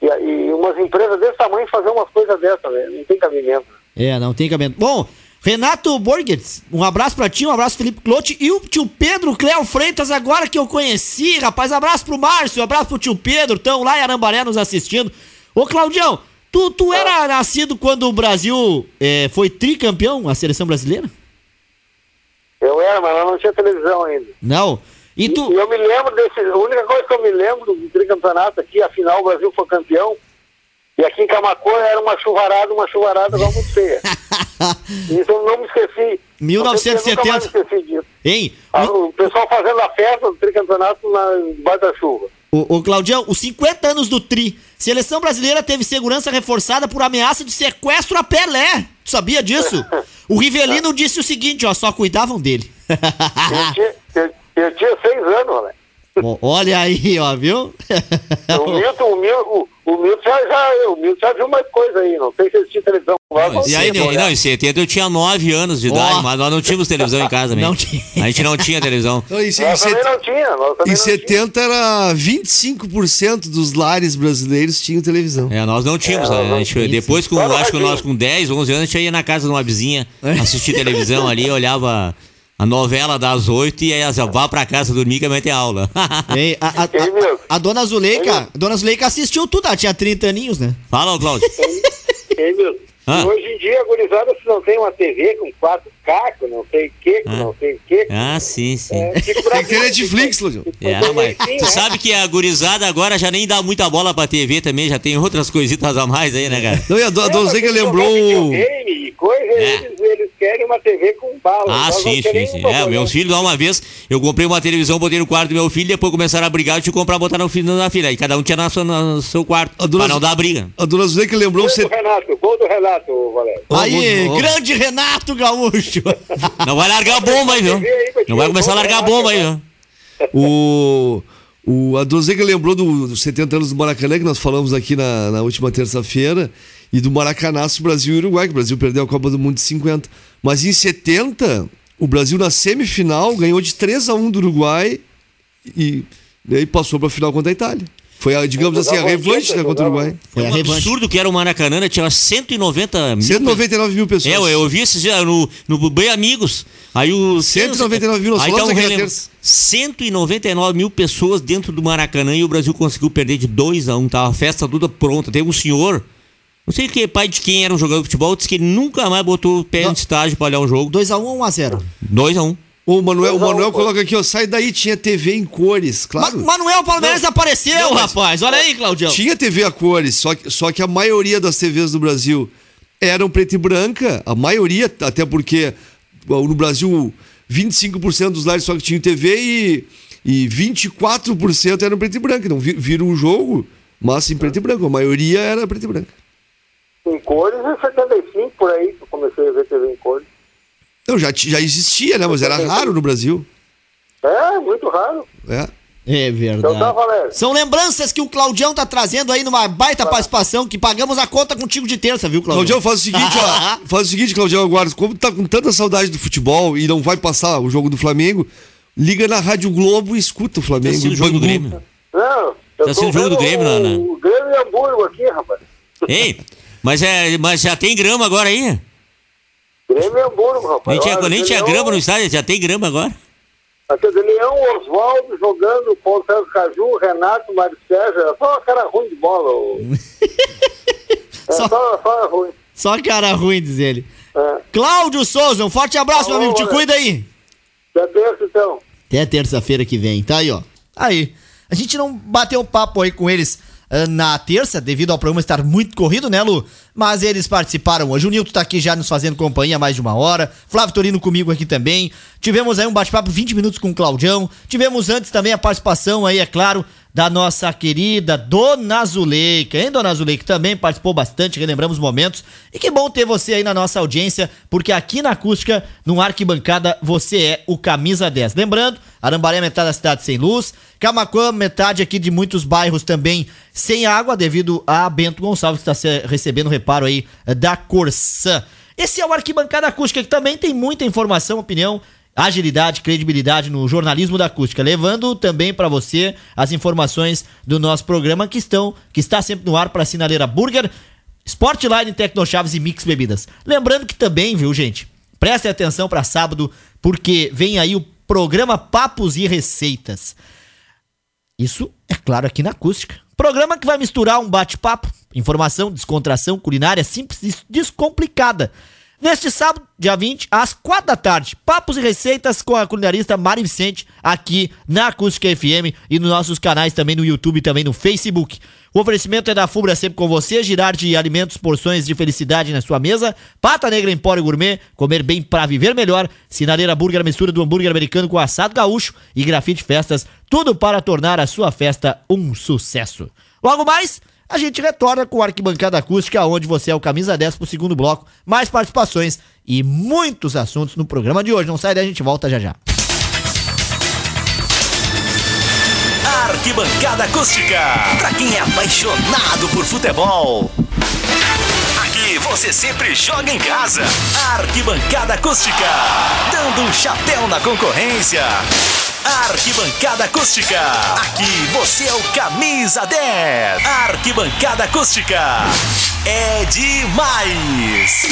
E, e umas empresas desse tamanho fazer umas coisas dessas, né? Não tem cabimento. É, não tem cabimento. Bom, Renato Borges, um abraço pra ti, um abraço Felipe Clote e o tio Pedro Cléo Freitas, agora que eu conheci, rapaz. Abraço pro Márcio, abraço pro tio Pedro, estão lá em Arambaré nos assistindo. Ô, Claudião, tu, tu era nascido quando o Brasil eh, foi tricampeão, a seleção brasileira? Eu era, mas eu não tinha televisão ainda. Não. E E tu. eu me lembro desse. A única coisa que eu me lembro do tricampeonato aqui, afinal o Brasil foi campeão. E aqui em Camacor era uma chuvarada, uma chuvarada igual muito feia. Isso eu não me esqueci. 1970. Eu nunca mais me esqueci disso. Hein? Ah, O pessoal fazendo a festa do tricampeonato na debaixo da chuva. Ô, ô, Claudião, os 50 anos do Tri, seleção brasileira teve segurança reforçada por ameaça de sequestro a Pelé. Tu sabia disso? O Rivelino disse o seguinte, ó, só cuidavam dele. Eu tinha, eu, eu tinha seis anos, né? Olha aí, ó, viu? O Milton, o Milton, o, Milton já, já, o Milton já viu mais coisa aí, não sei se ele tinha televisão lá. Não, e aí, não, não, em 70 eu tinha 9 anos de idade, mas nós não tínhamos televisão em casa mesmo. Não tinha. A gente não tinha televisão. Então, em, em Nós também set- não tinha, nós em não tinha. 70 era 25% dos lares brasileiros tinham televisão. É, nós não tínhamos. É, né? não A gente, tinha. depois, com, acho que nós com 10, 11 anos, a gente ia na casa de uma vizinha assistir televisão ali, olhava a novela das 8 e aí assim, vá pra casa dormir que amanhã tem aula. Hein, a, a- Ei, a- a dona Zuleika, a dona Zuleika assistiu tudo, ela tinha 30 aninhos, né? Fala, Cláudio. Ei, meu, Ah. Hoje em dia, a gurizada, se não tem uma TV com 4K, com não sei o que, com Ah. não sei o que. Ah, sim, sim. É, fica Tem que ter Netflix, Claudio. É, mas tu sabe que a gurizada agora já nem dá muita bola pra TV também, já tem outras coisitas a mais aí, né, cara? Não, e a, do- a Dona Zeca lembrou. Videogame coisa, É. eles, eles querem uma TV com barro. Ah, Nós sim, sim, sim. É, meus filhos, lá uma vez, eu comprei uma televisão, botei no quarto do meu filho, depois começaram a brigar, eu tive que comprar, botar no filho na filha. Aí cada um tinha na sua- no seu quarto, A dona pra não dar briga. A dona Zuleika lembrou Gol você. do Renato, gol do Renato, Valério. Aí, grande Renato Gaúcho. Não vai largar a bomba aí, viu? Não vai começar a largar a bomba aí, né? viu? O, o, a Dozega lembrou do- dos 70 anos do Maracanã, que nós falamos aqui na, na última terça-feira, e do Maracanaço Brasil e Uruguai, que o Brasil perdeu a Copa do Mundo de 50. Mas em 70, o Brasil na semifinal ganhou de 3 a 1 do Uruguai e daí passou para a final contra a Itália. Foi, a, digamos assim, a revanche né, contra o. Uruguai. Foi É um absurdo que era o Maracanã, né? tinha 190 mil. 199 mil pessoas. É, eu, eu vi esses dias no, no Bem Amigos. Aí o 199 mil, nós aí falamos dá um naquela relembro- terça. 199 mil pessoas dentro do Maracanã e o Brasil conseguiu perder de 2 a 1 Tava a festa toda pronta. Tem um senhor, não sei que pai de quem era um jogador de futebol, disse que ele nunca mais botou o pé no estágio pra olhar um jogo. 2x1 ou 1x0? 2 a 1 O Manuel, o Manuel coloca aqui, ó, sai daí, tinha TV em cores, claro. Manuel Palmeiras Não. apareceu, Não, rapaz. Olha aí, Claudião. Tinha TV a cores, só que, só que a maioria das TVs do Brasil eram preta e branca. A maioria, até porque no Brasil 25% dos lares só que tinham TV e, e 24% eram preta e branca. Então vi- viram um jogo, mas em preto e branco. A maioria era preta e branca. Em cores, em 75, por aí, que eu comecei a ver TV em cores. Não, já, já existia, né? Mas era raro no Brasil. É, muito raro. É. É Então tá, verdade. Valério. São lembranças que o Claudião tá trazendo aí numa baita participação que pagamos a conta contigo de terça, viu, Claudião? Claudião, faz o seguinte, ó. Faz o seguinte, Claudião, agora, como tá com tanta saudade do futebol e não vai passar o jogo do Flamengo, liga na Rádio Globo e escuta o Flamengo. Tá assistindo o jogo do. Grêmio. Não, eu Tá assistindo o jogo do Grêmio, o, né, né? o Grêmio e Hamburgo aqui, rapaz. Ei, mas, é, mas já tem grama agora aí? Grêmio e Hamburgo, rapaz. Nem tinha, Olha, nem tinha Leão- grama no estádio, já tem grama agora. Aqui de Leão, Oswaldo jogando, Paulo César Caju, Renato, Mário Sérgio, era só cara ruim de bola. o- É, Só- só, só ruim. Só cara ruim, diz ele. É. Cláudio Souza, um forte abraço, meu amigo. Te Alex. cuida aí. Já terça, então. Até terça-feira que vem, tá aí, ó. Aí. A gente não bateu papo aí com eles na terça, devido ao programa estar muito corrido, né, Lu? Mas eles participaram hoje. O Nilton tá aqui já nos fazendo companhia há mais de uma hora. Flávio Torino comigo aqui também. Tivemos aí um bate-papo 20 minutos com o Claudião. Tivemos antes também a participação aí, é claro, da nossa querida Dona Zuleika, hein, Dona Zuleika? Também participou bastante, relembramos momentos. E que bom ter você aí na nossa audiência, porque aqui na Acústica, no Arquibancada, você é o camisa 10. Lembrando, Arambaré é metade da cidade sem luz, Camacuã, metade aqui de muitos bairros também sem água, devido a Bento Gonçalves, que está recebendo reparo aí eh, da Corsã. Esse é o Arquibancada Acústica, que também tem muita informação, opinião agilidade, credibilidade no jornalismo da acústica, levando também para você as informações do nosso programa que estão que está sempre no ar para Sinaleira Burger, Sportline, Tecnochaves e Mix Bebidas. Lembrando que também, viu, gente? Prestem atenção para sábado, porque vem aí o programa Papos e Receitas. Isso, é claro, aqui na acústica. Programa que vai misturar um bate-papo, informação, descontração, culinária simples e descomplicada. Neste sábado, dia 20, às 4 da tarde, papos e receitas com a culinarista Mari Vicente, aqui na Acústica FM e nos nossos canais também no YouTube e também no Facebook. O oferecimento é da Fubra sempre com você, girar de alimentos, porções de felicidade na sua mesa, Pata Negra Empório Gourmet, comer bem pra viver melhor, Sinaleira Burger, mistura do hambúrguer americano com assado gaúcho e grafite festas, tudo para tornar a sua festa um sucesso. Logo mais, a gente retorna com arquibancada acústica, onde você é o camisa 10 pro segundo bloco, mais participações e muitos assuntos no programa de hoje. Não sai daí, a gente volta já já. Arquibancada Acústica. Pra quem é apaixonado por futebol. Aqui você sempre joga em casa. Arquibancada Acústica. Dando um chapéu na concorrência. Arquibancada Acústica. Aqui você é o camisa 10. Arquibancada Acústica. É demais.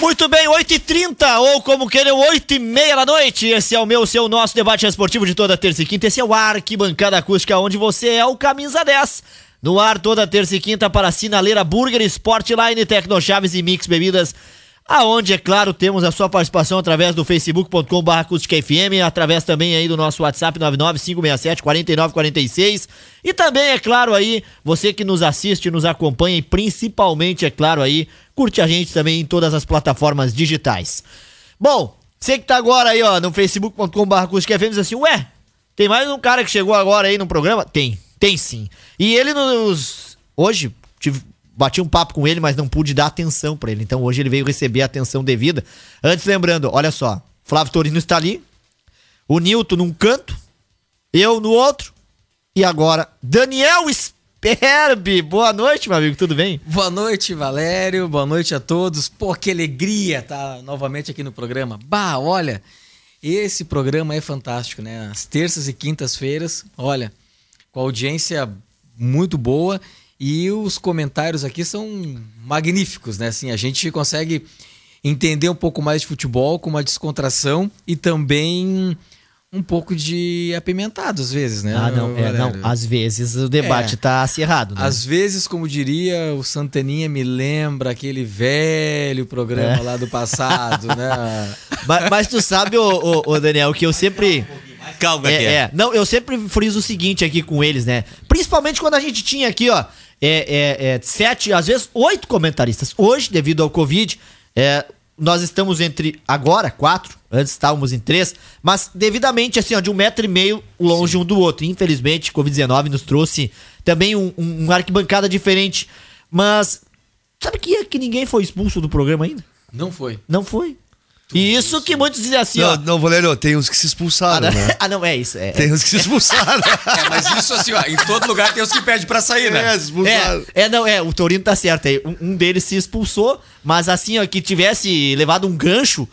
Muito bem, 8h30, ou como queiram, 8h30 da noite. Esse é o meu, seu, nosso debate esportivo de toda terça e quinta. Esse é o Arquibancada Acústica, onde você é o camisa 10. No ar toda terça e quinta para Sinaleira Burger, Sportline, Tecnochaves e Mix Bebidas. Aonde, é claro, temos a sua participação através do facebook.com.br através também aí do nosso WhatsApp 995674946 e também, é claro, aí, você que nos assiste, nos acompanha e principalmente, é claro, aí, curte a gente também em todas as plataformas digitais. Bom, você que tá agora aí, ó, no facebook.com.br diz assim, ué, tem mais um cara que chegou agora aí no programa? Tem, tem sim. E ele nos... Hoje, tive bati um papo com ele, mas não pude dar atenção para ele. Então hoje ele veio receber a atenção devida. Antes, lembrando, olha só, Flávio Torino está ali, o Nilton num canto, eu no outro, e agora Daniel Sperbi. Boa noite, meu amigo, tudo bem? Boa noite, Valério, boa noite a todos. Pô, que alegria estar novamente aqui no programa. Bah, olha, esse programa é fantástico, né? As terças e quintas-feiras, olha, com audiência muito boa e os comentários aqui são magníficos, né? Assim, a gente consegue entender um pouco mais de futebol com uma descontração e também um pouco de apimentado às vezes, né? Ah, não, é, não. Às vezes o debate é. tá acirrado, né? Às vezes, como diria o Santaninha, me lembra aquele velho programa é. lá do passado, né? Mas, mas, tu sabe, ô, ô, ô, Daniel, que eu sempre. Calma, é, é. Não, eu sempre friso o seguinte aqui com eles, né? Principalmente quando a gente tinha aqui, ó é, é, é, sete, às vezes oito comentaristas. Hoje, devido ao Covid, é, nós estamos entre agora quatro, antes estávamos em três, mas devidamente assim, ó, de um metro e meio longe Sim. um do outro. Infelizmente, Covid-19 nos trouxe também um, um, uma arquibancada diferente. Mas sabe que, que ninguém foi expulso do programa ainda? Não foi. Não foi. E isso que muitos dizem assim, não, ó. Não, Valério, tem uns que se expulsaram, ah, né? ah, não, é isso. É, tem uns que se expulsaram. é, mas isso assim, ó, em todo lugar tem os que pedem pra sair, né? É, se expulsaram. É, é, não, é, o Torino tá certo aí. Um, um deles se expulsou, mas assim, ó, que tivesse levado um gancho,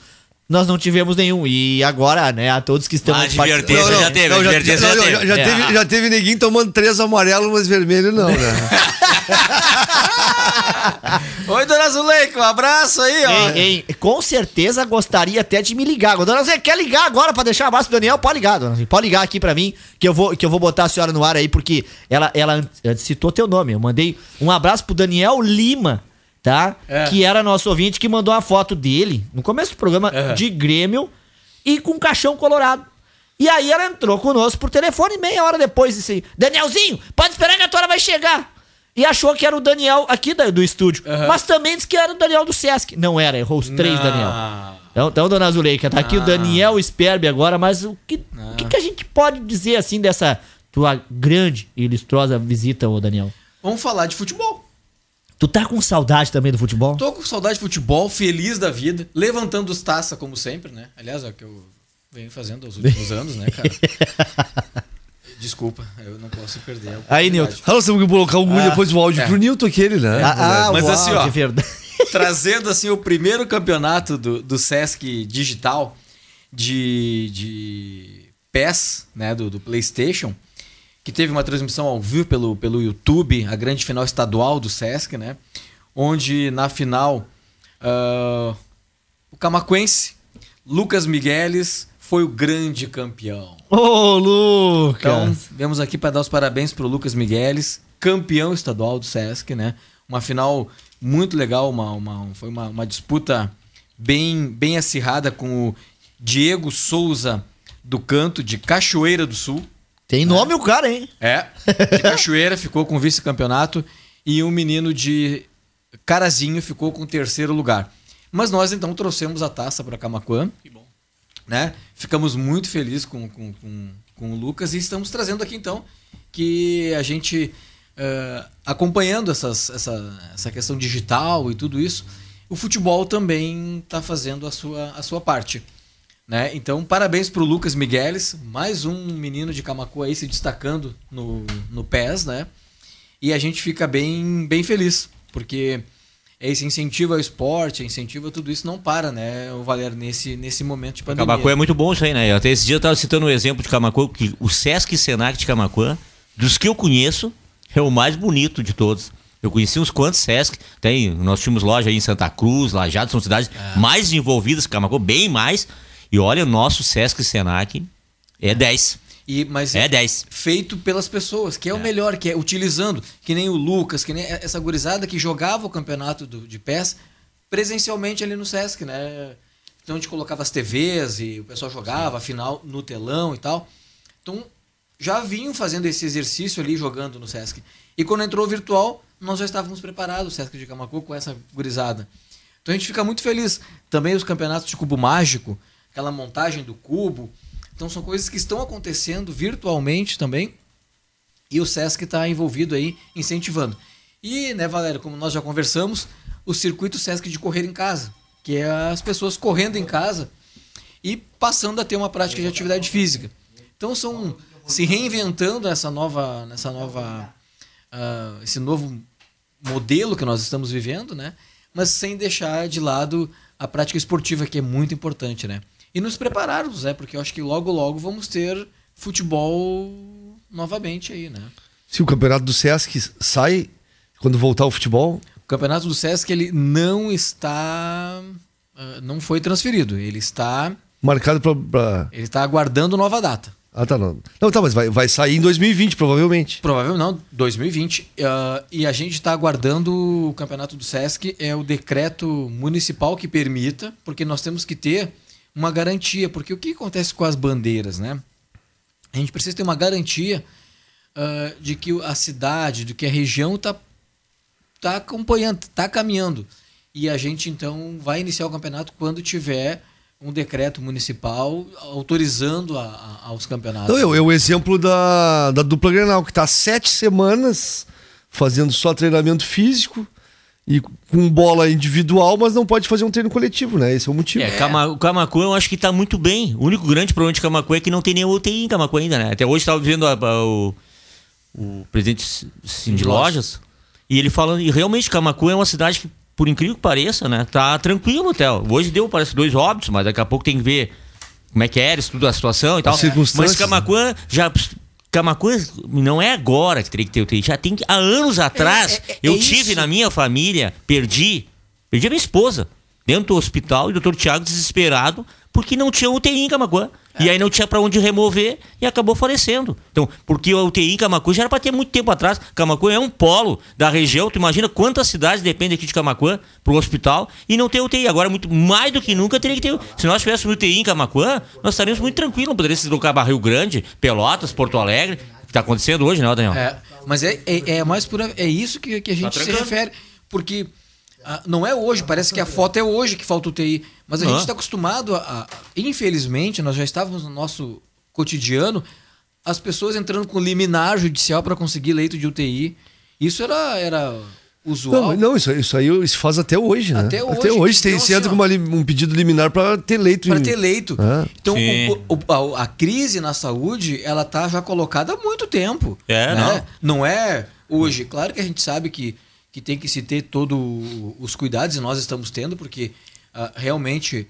nós não tivemos nenhum. E agora, né, a todos que estão... Ah, advertência já teve, não, já, já, já, teve. Já, teve, já teve ninguém tomando três amarelos, mas vermelho não, né? Oi, dona Zuleika, um abraço aí, ó. Ei, ei, com certeza gostaria até de me ligar. Dona Zuleika, quer ligar agora pra deixar um abraço pro Daniel? Pode ligar, dona Zuleika. Pode ligar aqui pra mim, que eu vou, que eu vou botar a senhora no ar aí, porque ela, ela citou teu nome. Eu mandei um abraço pro Daniel Lima tá? É. Que era nosso ouvinte que mandou uma foto dele no começo do programa é. de Grêmio e com caixão colorado. E aí ela entrou conosco por telefone meia hora depois disse: Danielzinho, pode esperar que a tua hora vai chegar. E achou que era o Daniel aqui do, do estúdio. Uhum. Mas também disse que era o Daniel do Sesc. Não era, errou os três, Não. Daniel. Então, então, dona Zuleika, tá aqui o Daniel Sperbe agora, mas o que, que, que, a gente pode dizer assim dessa tua grande e ilustrosa visita, ô Daniel? Vamos falar de futebol. Tu tá com saudade também do futebol? Tô com saudade de futebol, feliz da vida, levantando os taça como sempre, né? Aliás, é o que eu venho fazendo aos últimos anos, né, cara? Desculpa, eu não posso perder. Aí, Nilton. Ah, nós temos que colocar um ah, depois o áudio é. pro Nilton aquele, né? Ah, ah Mas assim, ó, trazendo assim o primeiro campeonato do, do Sesc Digital de, de PES, né, do, do PlayStation, que teve uma transmissão ao vivo pelo, pelo YouTube, a grande final estadual do Sesc, né? Onde na final uh, o camaquense Lucas Migueles foi o grande campeão. Ô, oh, Lucas! Então, vemos aqui para dar os parabéns para o Lucas Migueles, campeão estadual do Sesc, né? Uma final muito legal, uma, uma, foi uma, uma disputa bem, bem acirrada com o Diego Souza do Canto, de Cachoeira do Sul. Tem nome é. o cara, hein? É. De Cachoeira ficou com vice-campeonato e um menino de Carazinho ficou com terceiro lugar. Mas nós então trouxemos a taça para Camacuã. Que bom. Né? Ficamos muito felizes com, com, com, com, o Lucas e estamos trazendo aqui então que a gente, uh, acompanhando essas, essa, essa questão digital e tudo isso, o futebol também está fazendo a sua, a sua parte. Né? Então, parabéns para o Lucas Migueles, mais um menino de Camacu aí se destacando no, no PES, né? E a gente fica bem, bem feliz, porque esse incentivo ao esporte, incentivo a tudo isso não para, né, o Valério, nesse, nesse momento de pandemia. Camacuã é muito bom isso aí, né? Até esse dia eu estava citando um exemplo de Camacuã, que o Sesc Senac de Camacuã, dos que eu conheço, é o mais bonito de todos. Eu conheci uns quantos Sesc, tem, nós tínhamos loja aí em Santa Cruz, Lajado, são cidades é. mais envolvidas que Camacuã, bem mais, e olha, o nosso Sesc Senac é 10. E, mas é 10. Feito pelas pessoas, que é, é, o melhor, que é utilizando, que nem o Lucas, que nem essa gurizada que jogava o campeonato do, de pés, presencialmente ali no Sesc, né? Então a gente colocava as TVs e o pessoal jogava, afinal, no telão e tal. Então já vinham fazendo esse exercício ali jogando no Sesc. E quando entrou o virtual, nós já estávamos preparados, o Sesc de Camacu, com essa gurizada. Então a gente fica muito feliz. Também os campeonatos de cubo mágico, aquela montagem do cubo. Então são coisas que estão acontecendo virtualmente também. E o Sesc está envolvido aí, incentivando. E, né, Valério, como nós já conversamos, o circuito Sesc de correr em casa, que é as pessoas correndo em casa e passando a ter uma prática de atividade física. Então são se reinventando nessa nova, nessa nova, uh, esse novo modelo que nós estamos vivendo, né? Mas sem deixar de lado a prática esportiva que é muito importante, né? E nos prepararmos, né? Porque eu acho que logo logo vamos ter futebol novamente aí, né? Se o campeonato do Sesc sai quando voltar o futebol, o campeonato do Sesc ele não está, uh, não foi transferido, ele está marcado para ele está aguardando nova data. Ah, tá. Não, não tá, mas vai, vai sair em 2020, provavelmente. Provavelmente não, 2020. Uh, e a gente está aguardando o campeonato do Sesc, é o decreto municipal que permita, porque nós temos que ter uma garantia. Porque o que acontece com as bandeiras, né? A gente precisa ter uma garantia uh, de que a cidade, de que a região está tá acompanhando, está caminhando. E a gente então vai iniciar o campeonato quando tiver um decreto municipal autorizando a, a, aos campeonatos. Não, é, é o exemplo da, da dupla Grenal, que está sete semanas fazendo só treinamento físico e com bola individual, mas não pode fazer um treino coletivo, né? Esse é o motivo. É, Cama, o Camacu eu acho que está muito bem. O único grande problema de Camacu é que não tem nenhum UTI em Camacu ainda, né? Até hoje estava vendo a, a, o, o presidente de lojas e ele falando, e realmente Camacu é uma cidade que por incrível que pareça, né? Tá tranquilo até. Hoje deu, parece, dois óbitos, mas daqui a pouco tem que ver como é que era, estudo a situação e tal. Mas Camacuã já. Camacuã não é agora que teria que ter UTI, já tem há anos atrás. É, é, é eu tive isso. na minha família, perdi, perdi a minha esposa dentro do hospital e o doutor Tiago desesperado porque não tinha UTI em Camacuã. E aí não tinha para onde remover e acabou falecendo. Então, porque a UTI em Camacuã já era para ter muito tempo atrás. Camacuã é um polo da região. Tu imagina quantas cidades dependem aqui de Camacuã para o hospital e não tem UTI. Agora, muito mais do que nunca, teria que ter. Se nós tivéssemos UTI em Camacuã, nós estaríamos muito tranquilos. Não poderia se deslocar para Rio Grande, Pelotas, Porto Alegre. Que está acontecendo hoje, né, Daniel? É, mas é, é, é mais por. É isso que, que a gente tá se refere. Porque ah, não é hoje, parece que a foto é hoje que falta UTI. Mas a gente está acostumado a, a, Infelizmente, nós já estávamos no nosso cotidiano, as pessoas entrando com liminar judicial para conseguir leito de UTI. Isso era, era usual. Não, não isso, isso aí isso faz até hoje, né? Até hoje. Até hoje então, tem, assim, entra com uma, um pedido liminar para ter leito. Para ter leito. Ah. Então, o, o, a, a, crise na saúde, ela tá já colocada há muito tempo. É, né? não. Não é hoje. Claro que a gente sabe que que tem que se ter todos os cuidados, e nós estamos tendo, porque uh, realmente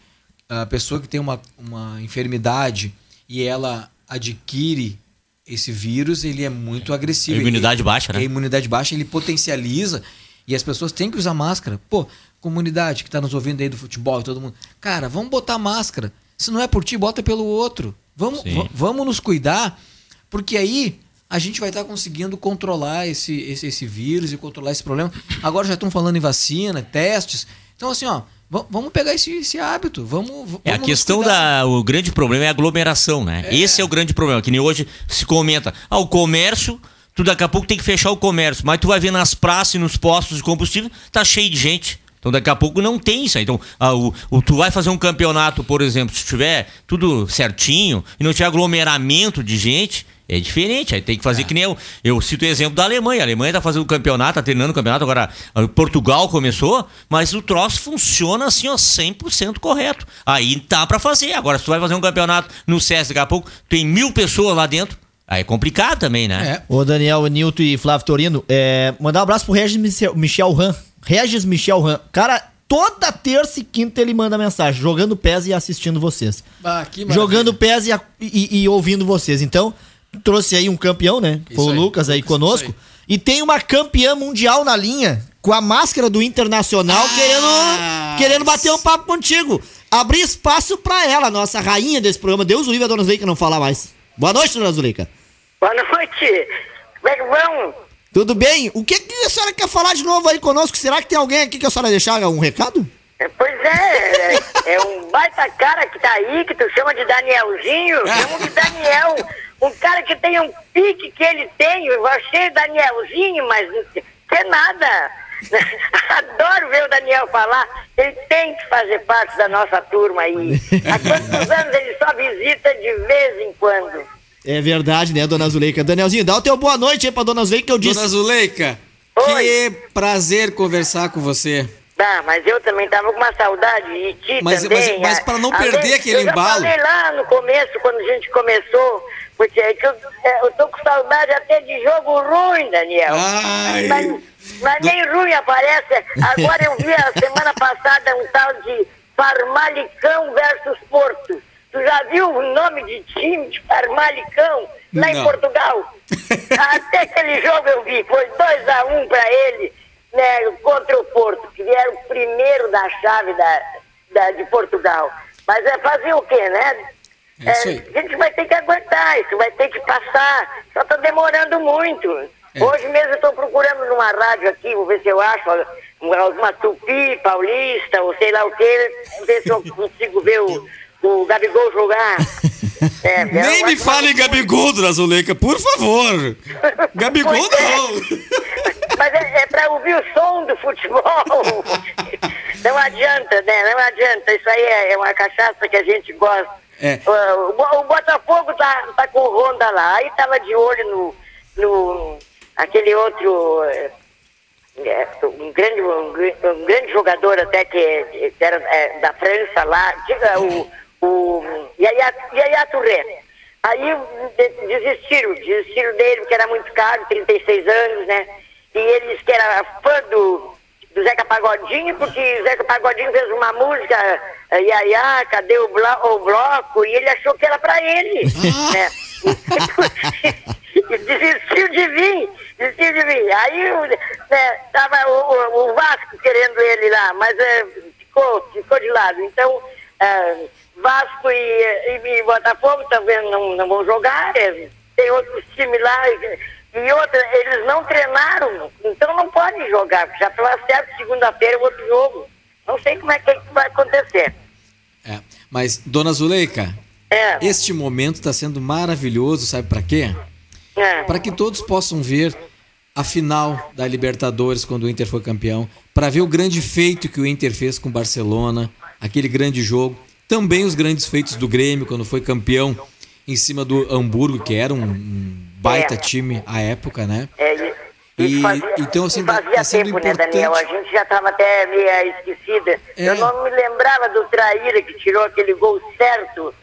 a pessoa que tem uma, uma enfermidade e ela adquire esse vírus, ele é muito agressivo. A imunidade ele, baixa, né? A imunidade baixa, ele potencializa e as pessoas têm que usar máscara. Pô, comunidade que está nos ouvindo aí do futebol e todo mundo. Cara, vamos botar máscara. Se não é por ti, bota pelo outro. Vamos, vamos nos cuidar, porque aí a gente vai estar conseguindo controlar esse, esse, esse vírus e controlar esse problema. Agora já estão falando em vacina, testes. Então, assim, ó, vamos pegar esse, esse hábito. Vamos, vamos é a questão da. O grande problema é a aglomeração, né? É. Esse é o grande problema. Que nem hoje se comenta. Ah, o comércio. Tu daqui a pouco tem que fechar o comércio. Mas tu vai ver nas praças e nos postos de combustível, tá cheio de gente. Então daqui a pouco não tem isso aí. Então, ah, o, o, tu vai fazer um campeonato, por exemplo, se tiver tudo certinho e não tiver aglomeramento de gente, é diferente, aí tem que fazer é. que nem eu. Eu cito o exemplo da Alemanha. A Alemanha tá fazendo o campeonato, tá treinando o campeonato, agora Portugal começou, mas o troço funciona assim, ó, 100% correto. Aí tá para fazer. Agora, se tu vai fazer um campeonato no CS daqui a pouco, tem mil pessoas lá dentro. Aí é complicado também, né? É. Ô, Daniel, Nilton e Flávio Torino, é, mandar um abraço pro Regis Michel, Michel Ram. Regis Michel Ram. Cara, toda terça e quinta ele manda mensagem, jogando pés e assistindo vocês. Ah, jogando pés e, e, e ouvindo vocês. Então, trouxe aí um campeão, né? Foi o Lucas aí conosco. Aí. E tem uma campeã mundial na linha, com a máscara do Internacional, ah, querendo, querendo bater um papo contigo. Abrir espaço pra ela, nossa rainha desse programa. Deus o livre a dona Zuleika não falar mais. Boa noite, dona Zuleika. Boa noite. Como é que vão? Tudo bem? O que, que a senhora quer falar de novo aí conosco? Será que tem alguém aqui que a senhora deixar um recado? Pois é, é, é um baita cara que tá aí, que tu chama de Danielzinho, chama de Daniel. Um cara que tem um pique que ele tem, eu achei Danielzinho, mas não é nada. Adoro ver o Daniel falar. Ele tem que fazer parte da nossa turma aí. Há quantos anos ele só visita de vez em quando? É verdade, né, dona Zuleika? Danielzinho, dá o teu boa noite aí pra dona Zuleika que eu disse. Dona Zuleika, Oi. que prazer conversar com você. Tá, mas eu também tava com uma saudade de ti Mas- também. mas- mas a- pra não perder aquele eu já embalo. falei lá no começo, quando a gente começou, porque é que eu, é, eu tô com saudade até de jogo ruim, Daniel. Ai. Mas, mas nem ruim aparece. Agora eu vi a semana passada um tal de Farmalicão versus Porto. Tu já viu o nome de time de Farmalicão lá em Não. Portugal? Até aquele jogo eu vi, foi 2 a 1 um para ele, né, contra o Porto, que era o primeiro da chave da, da- de Portugal. Mas é fazer o quê, né? É isso aí. a gente vai ter que aguentar, isso vai ter que passar. Só tá demorando muito. É. Hoje mesmo eu estou procurando numa rádio aqui, vou ver se eu acho uma, uma tupi paulista, ou sei lá o quê, ver se eu consigo ver o, o Gabigol jogar. É, é Nem me fale em Gabigol, Dona Zuleika, por favor. Gabigol é. não. Mas é, é pra ouvir o som do futebol. Não adianta, né? Não adianta. Isso aí é, é uma cachaça que a gente gosta. É. O, Bo- o Botafogo tá, tá com o Honda lá. Aí tava de olho no. no aquele outro. é, é, um, grande, um, um grande jogador até que, que era é, da França lá, diga o, o Yaya, Yaya Touré. Aí de- desistiram, desistiram dele porque era muito caro, 36 anos, né? E eles que era fã do, do Zeca Pagodinho, porque o Zeca Pagodinho fez uma música, eh, Yaya, cadê o, blo o bloco? E ele achou que era pra ele. né? E desistiu de vir, desistiu de vir. Aí né, tava o, o- Vasco querendo ele lá, mas eh, ficou, ficou de lado. Então, eh, Vasco e, e, e Botafogo também não, não vão jogar, eh, tem outros times lá. E, e outra, eles não treinaram, então não podem jogar, já estava certo segunda-feira o outro jogo. Não sei como é que vai acontecer. É, mas, Dona Zuleika, É, este momento está sendo maravilhoso, sabe para quê? é. Para que todos possam ver a final da Libertadores quando o Inter foi campeão, para ver o grande feito que o Inter fez com o Barcelona, aquele grande jogo, também os grandes feitos do Grêmio quando foi campeão em cima do Hamburgo, que era um baita É. time à época, né? É, e, fazia, então, assim, fazia tá sendo tempo, né, importante. Daniel? A gente já estava até meio esquecida. É. Eu não me lembrava do Traíra que tirou aquele gol certo,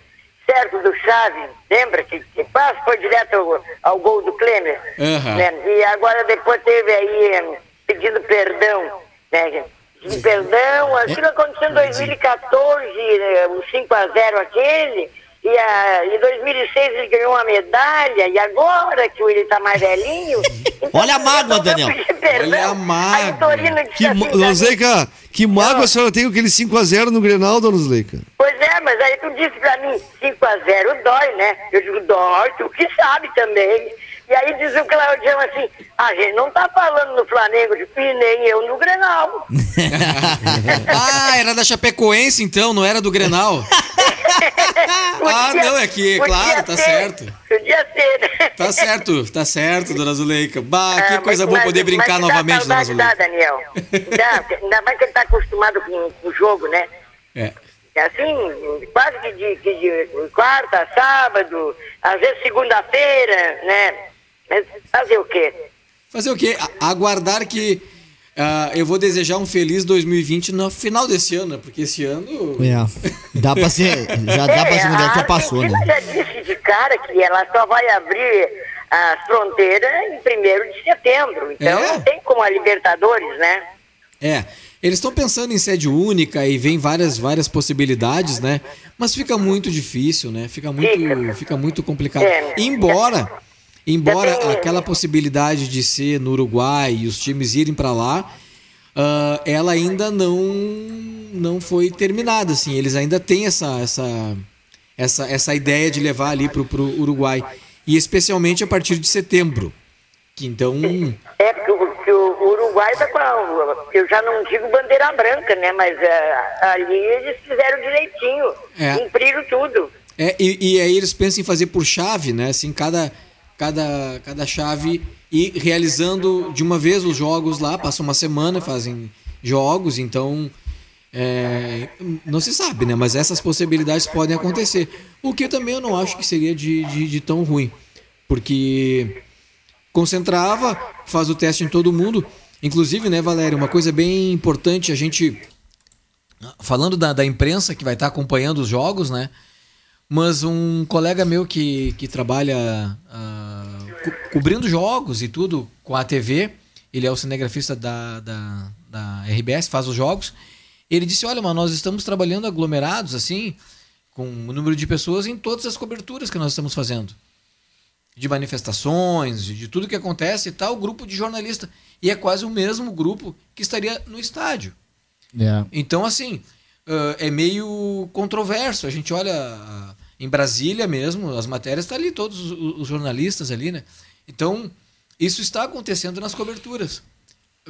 certo do Chave. Lembra? Que, que quase foi direto ao, ao gol do Klemer. Aham. Né? E agora depois teve aí eh, pedindo perdão. Né? Pedindo perdão. Aquilo aconteceu em 2014, né, o 5x0 aquele. E a, em 2006 ele ganhou uma medalha, e agora que ele tá mais velhinho. então Olha a mágoa, vou Daniel. Olha a mágoa. Que, assim, mim, Lozeca, que mágoa a senhora tem com aquele 5x0 no Grenal, dona Zuleika? Pois é, mas aí tu disse pra mim, 5x0 dói, né? Eu digo, dói, tu que sabe também. E aí diz o Claudião assim, a gente não tá falando no Flamengo, de e nem eu no Grenal. Ah, era da Chapecoense então, não era do Grenal. Ah, não, é que, claro, tá ser, certo. Podia ser, né? Tá certo, tá certo, dona Zuleika. Bah, Ah, que coisa boa poder brincar novamente, dona saudade, dá, Zuleika. Daniel. Dá, ainda mais que ele tá acostumado com, com o jogo, né? É. Assim, quase que de, que de quarta, sábado, às vezes segunda-feira, né? Mas fazer o quê? Fazer o quê? A- Aguardar que ah, eu vou desejar um feliz 2020 no final desse ano, né? porque esse ano. É. Dá pra ser. Já dá pra se mudar, a já passou, né? já disse de cara que ela só vai abrir as fronteiras em 1 de setembro. Então É? não tem como a Libertadores, né? É. Eles estão pensando em sede única e vem várias, várias possibilidades, né? Mas fica muito difícil, né? Fica muito, Fica. fica muito complicado. É. Embora, embora aquela possibilidade de ser no Uruguai e os times irem para lá, ah, ela ainda não não foi terminada, assim. Eles ainda têm essa essa essa, essa ideia de levar ali pro, pro Uruguai e especialmente a partir de setembro. Que então É porque o, o Uruguai tá com a, eu já não digo bandeira branca, né? Mas é, ali eles fizeram direitinho, É. cumpriram tudo. É, e, e aí eles pensam em fazer por chave, né? Assim, cada, cada, cada chave e realizando de uma vez os jogos lá, passa uma semana, fazem jogos, então é, não se sabe, né? Mas essas possibilidades podem acontecer. O que também eu não acho que seria de, de, de tão ruim. Porque concentrava, faz o teste em todo mundo. Inclusive, né, Valério, uma coisa bem importante, a gente. Falando da, da imprensa que vai estar acompanhando os jogos, né? Mas um colega meu que, que trabalha ah, co- cobrindo jogos e tudo com a TV, ele é o cinegrafista da, da, da RBS, faz os jogos. Ele disse: Olha, mas nós estamos trabalhando aglomerados, assim, com o número de pessoas em todas as coberturas que nós estamos fazendo. De manifestações, de tudo que acontece e tal, grupo de jornalista. E é quase o mesmo grupo que estaria no estádio. É. Então, assim, ah, é meio controverso. A gente olha ah, em Brasília mesmo, as matérias, tá ali todos os, os jornalistas ali, né? Então, isso está acontecendo nas coberturas.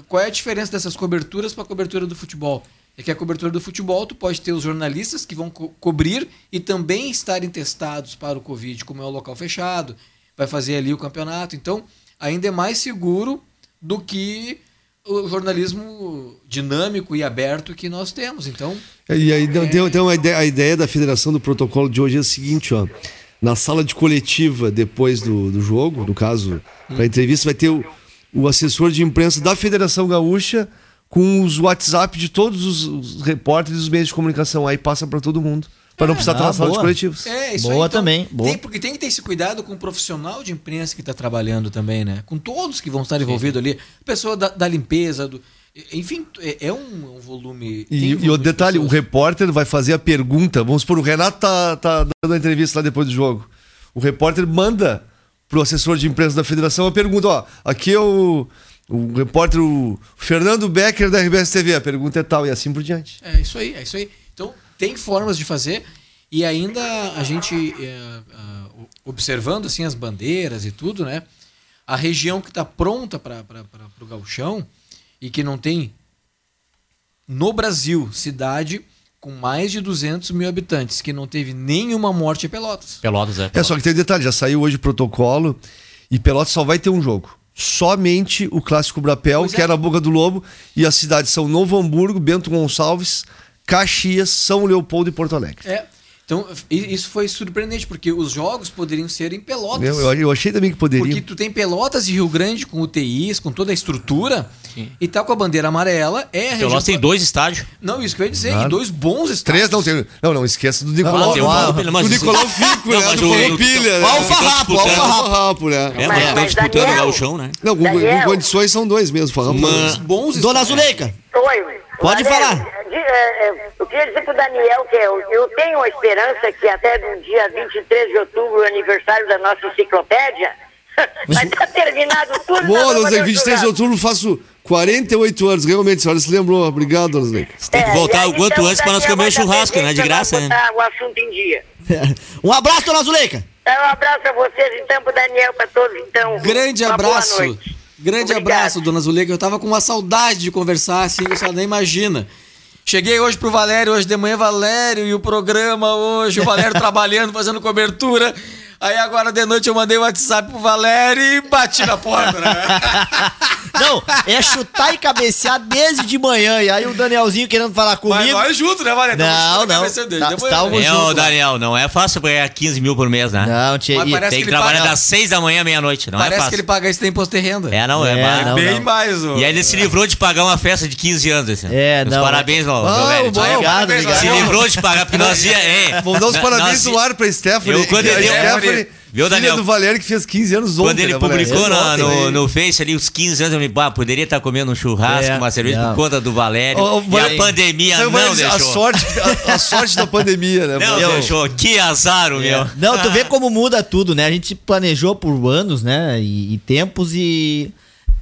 Qual é a diferença dessas coberturas para a cobertura do futebol? É que a cobertura do futebol, tu pode ter os jornalistas que vão co- cobrir e também estarem testados para o Covid, como é o local fechado, vai fazer ali o campeonato. Então, ainda é mais seguro do que o jornalismo dinâmico e aberto que nós temos. Então, E aí tem, tem- tem uma ideia, a ideia da federação do protocolo de hoje é a seguinte, ó. Na sala de coletiva, depois do, do jogo, no caso, para entrevista, vai ter o, o assessor de imprensa da Federação Gaúcha com os WhatsApp de todos os, os repórteres e os meios de comunicação. Aí passa para todo mundo. Para não precisar estar ah, na sala de boa. coletivos. É, isso Boa aí, então, também, boa. Tem, porque tem que ter esse cuidado com o profissional de imprensa que está trabalhando também, né? Com todos que vão estar envolvidos ali. A pessoa da, da limpeza, do. Enfim, é, é um, um volume. um E, e o de detalhe, o pessoas. repórter vai fazer a pergunta. Vamos supor, o Renato tá, tá dando a entrevista lá depois do jogo. O repórter manda pro assessor de imprensa da federação a pergunta, ó, aqui é o, o repórter o Fernando Becker da RBS TV, a pergunta é tal, e assim por diante. É isso aí, é isso aí. Então, tem formas de fazer e ainda a gente é, ah, observando assim as bandeiras e tudo, né? A região que está pronta para o gauchão e que não tem no Brasil cidade com mais de 200 mil habitantes que não teve nenhuma morte é Pelotas. Pelotas é. É, só que tem um detalhe, já saiu hoje o protocolo e Pelotas só vai ter um jogo. Somente o Clássico Brapel, Pois que é. é na Boca do Lobo, e as cidades são Novo Hamburgo, Bento Gonçalves, Caxias, São Leopoldo e Porto Alegre. É. Então, isso foi surpreendente, porque os jogos poderiam ser em Pelotas. Eu, eu- achei também que poderia. Porque tu tem Pelotas e Rio Grande com UTIs, com toda a estrutura, e tá com a bandeira amarela, é a região... Pelotas tem dois estádios. Não, isso que eu ia dizer, e dois bons Três estados. não tem. Não, não, esqueça do Nicolau. Ah, Ah, do Nicolau Fico, Não, né? Do o- Farroupilha, né? Ó, o Farrapo, ó, o Farrapo. Farrapo, né? É, Mas- mas disputando Daniel- o gauchão, né? Não, com, com condições são dois mesmo, Farrapo. Bons Dona estados. Zuleika, Oi. Pode falar. é, é, eu queria dizer pro Daniel que eu, eu tenho a esperança que até no dia 23 de outubro, o aniversário da nossa enciclopédia, vai estar terminado tudo. Boa, nós Dona vamos Zeca, 23 de outubro faço 48 anos, realmente, a senhora se lembrou. Obrigado, Dona Zeca. Tem que É, voltar aí, o quanto então, antes pra nós comer o dar churrasco, né? De graça, né? o assunto em dia. um abraço, Dona Zuleika. Então, um abraço a vocês, então, pro Daniel, pra todos, então. Grande abraço. Grande Obrigado. abraço, dona Zuleika. Eu tava com uma saudade de conversar assim, senhora nem imagina. Cheguei hoje pro Valério, hoje de manhã, Valério, e o programa hoje, o Valério trabalhando, fazendo cobertura. Aí agora de noite eu mandei o WhatsApp pro Valério e bati na porta, né? Não, é chutar e cabecear desde de manhã. E aí o Danielzinho querendo falar Mas comigo. nós juntos, né, Valério? Não, não. Tá- manhã, estávamos né? É, junto ô lá. Daniel, não é fácil ganhar 15 mil por mês, né? Não, tia, Mas e- parece Tem que que ele trabalhar paga- das 6 da manhã à meia-noite. Não Parece é que fácil. ele paga isso tem imposto de renda. É, não, é, É, mais. não, Bem mais, ô. E aí ele se livrou de pagar uma festa de 15 anos. Assim. É, não. Parabéns, Ah, meu velho. bom, Obrigado, parabéns, obrigado. Se livrou de pagar, porque nós ia. É, Vamos dar os parabéns no ar pra Stephanie. Eu, quando ele- Stephanie, Viu, filha Daniel? do Valério, que fez 15 anos ontem. Quando ele né, Valério? publicou na- no, no Face ali os 15 anos, eu me bah, poderia estar comendo um churrasco, É, uma cerveja não. por conta do Valério. Ó, e vai- a pandemia não Valério, deixou. A sorte, a, a sorte da pandemia, né? Não Valério? deixou. Que azar o meu. Não, tu vê como muda tudo, né? A gente planejou por anos, né? E, e tempos e.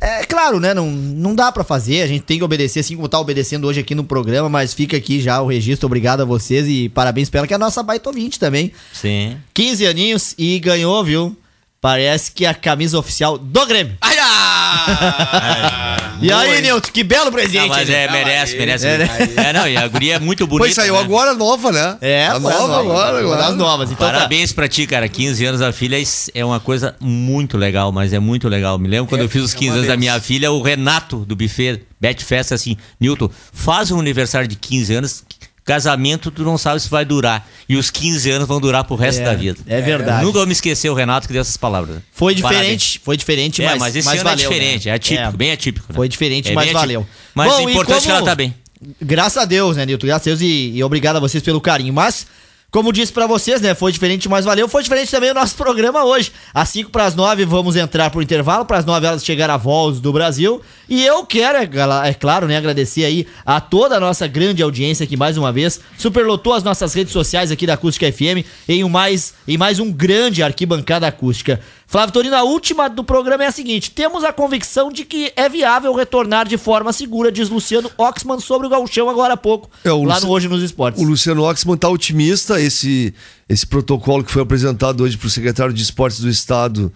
É claro, né? Não, não dá pra fazer, a gente tem que obedecer, assim como tá obedecendo hoje aqui no programa, mas fica aqui já o registro, obrigado a vocês e parabéns pela que é a nossa baita ouvinte também. Sim. 15 aninhos e ganhou, viu? Parece que a camisa oficial do Grêmio. Ai, ah! E aí, Nilton, que belo presente. Não, mas né? é, merece, merece. É, né? É, não, e a guria é muito bonita. Pois saiu né? agora nova, né? É, a foi nova, agora, Uma das novas. Então, tá. Parabéns pra ti, cara. 15 anos da filha é uma coisa muito legal, mas é muito legal. Me lembro quando eu fiz os 15 anos da minha filha, o Renato do buffet, Bet Festa, assim, Newton, faz um aniversário de 15 anos, casamento tu não sabe se vai durar. E os 15 anos vão durar pro resto É, da vida. é verdade. Nunca vou me esquecer o Renato que deu essas palavras. Foi Parabéns. diferente, foi diferente, É, mas, mas esse mas ano valeu, é diferente, né? é atípico, É. bem atípico. né? Foi diferente, É mas valeu. atípico. Mas Bom, o importante é que ela tá bem. Graças a Deus, né, Nilton? Graças a Deus e, e obrigado a vocês pelo carinho. Mas, como disse pra vocês, né, foi diferente, mas valeu. Foi diferente também o nosso programa hoje. Às 5 pras 9 vamos entrar pro intervalo, pras 9 horas chegar a voz do Brasil. E eu quero, é, é claro, né, agradecer aí a toda a nossa grande audiência que mais uma vez superlotou as nossas redes sociais aqui da Acústica FM em, um mais, em mais um grande arquibancada acústica. Flávio Torino, a última do programa é a seguinte: temos a convicção de que é viável retornar de forma segura, diz Luciano Oxman sobre o Gauchão agora há pouco, É, lá Luci- no Hoje nos Esportes. O Luciano Oxman está otimista. Esse, esse protocolo que foi apresentado hoje para o secretário de Esportes do Estado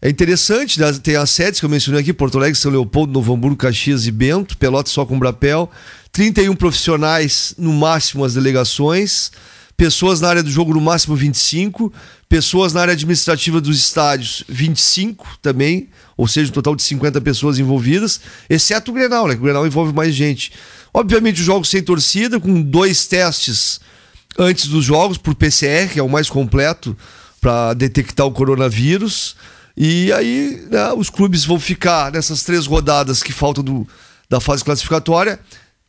é interessante. Né? Tem as sedes que eu mencionei aqui: Porto Alegre, São Leopoldo, Novo Hamburgo, Caxias e Bento. Pelotas só com Brapel. 31 profissionais, no máximo, as delegações. Pessoas na área do jogo, no máximo 25. Pessoas na área administrativa dos estádios, 25 também. Ou seja, um total de 50 pessoas envolvidas. Exceto o Grenal, né? O Grenal envolve mais gente. Obviamente, os jogos sem torcida, com dois testes antes dos jogos, por PCR, que é o mais completo para detectar o coronavírus. E aí, né, os clubes vão ficar nessas três rodadas que faltam do, da fase classificatória.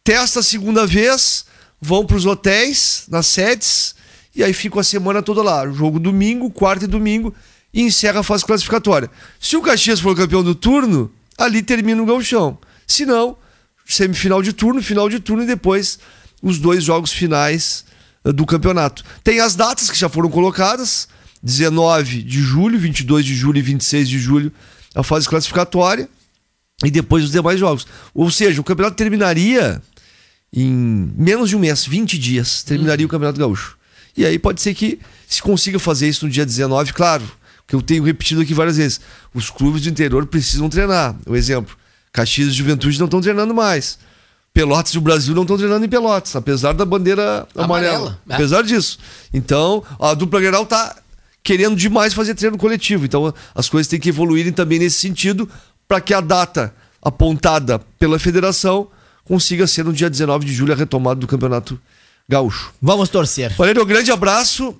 Testa a segunda vez, vão para os hotéis, nas sedes, e aí ficam a semana toda lá. Jogo domingo, quarta e domingo, e encerra a fase classificatória. Se o Caxias for campeão do turno, ali termina o gauchão. Se não, semifinal de turno, final de turno e depois os dois jogos finais eh, do campeonato. Tem as datas que já foram colocadas: 19 de julho, 22 de julho e 26 de julho, a fase classificatória, e depois os demais jogos. Ou seja, o campeonato terminaria em menos de um mês, 20 dias, terminaria o Campeonato Gaúcho. E aí pode ser que se consiga fazer isso no dia 19, claro, que eu tenho repetido aqui várias vezes. Os clubes do interior precisam treinar. O exemplo, Caxias e Juventude não estão treinando mais. Pelotas e o Brasil não estão treinando em Pelotas, apesar da bandeira amarela. Amarela, é. Apesar disso. Então, a dupla Grenal tá querendo demais fazer treino coletivo. Então, as coisas têm que evoluírem também nesse sentido para que a data apontada pela federação consiga ser no dia 19 de julho a retomada do Campeonato Gaúcho. Vamos torcer. Valério, um grande abraço.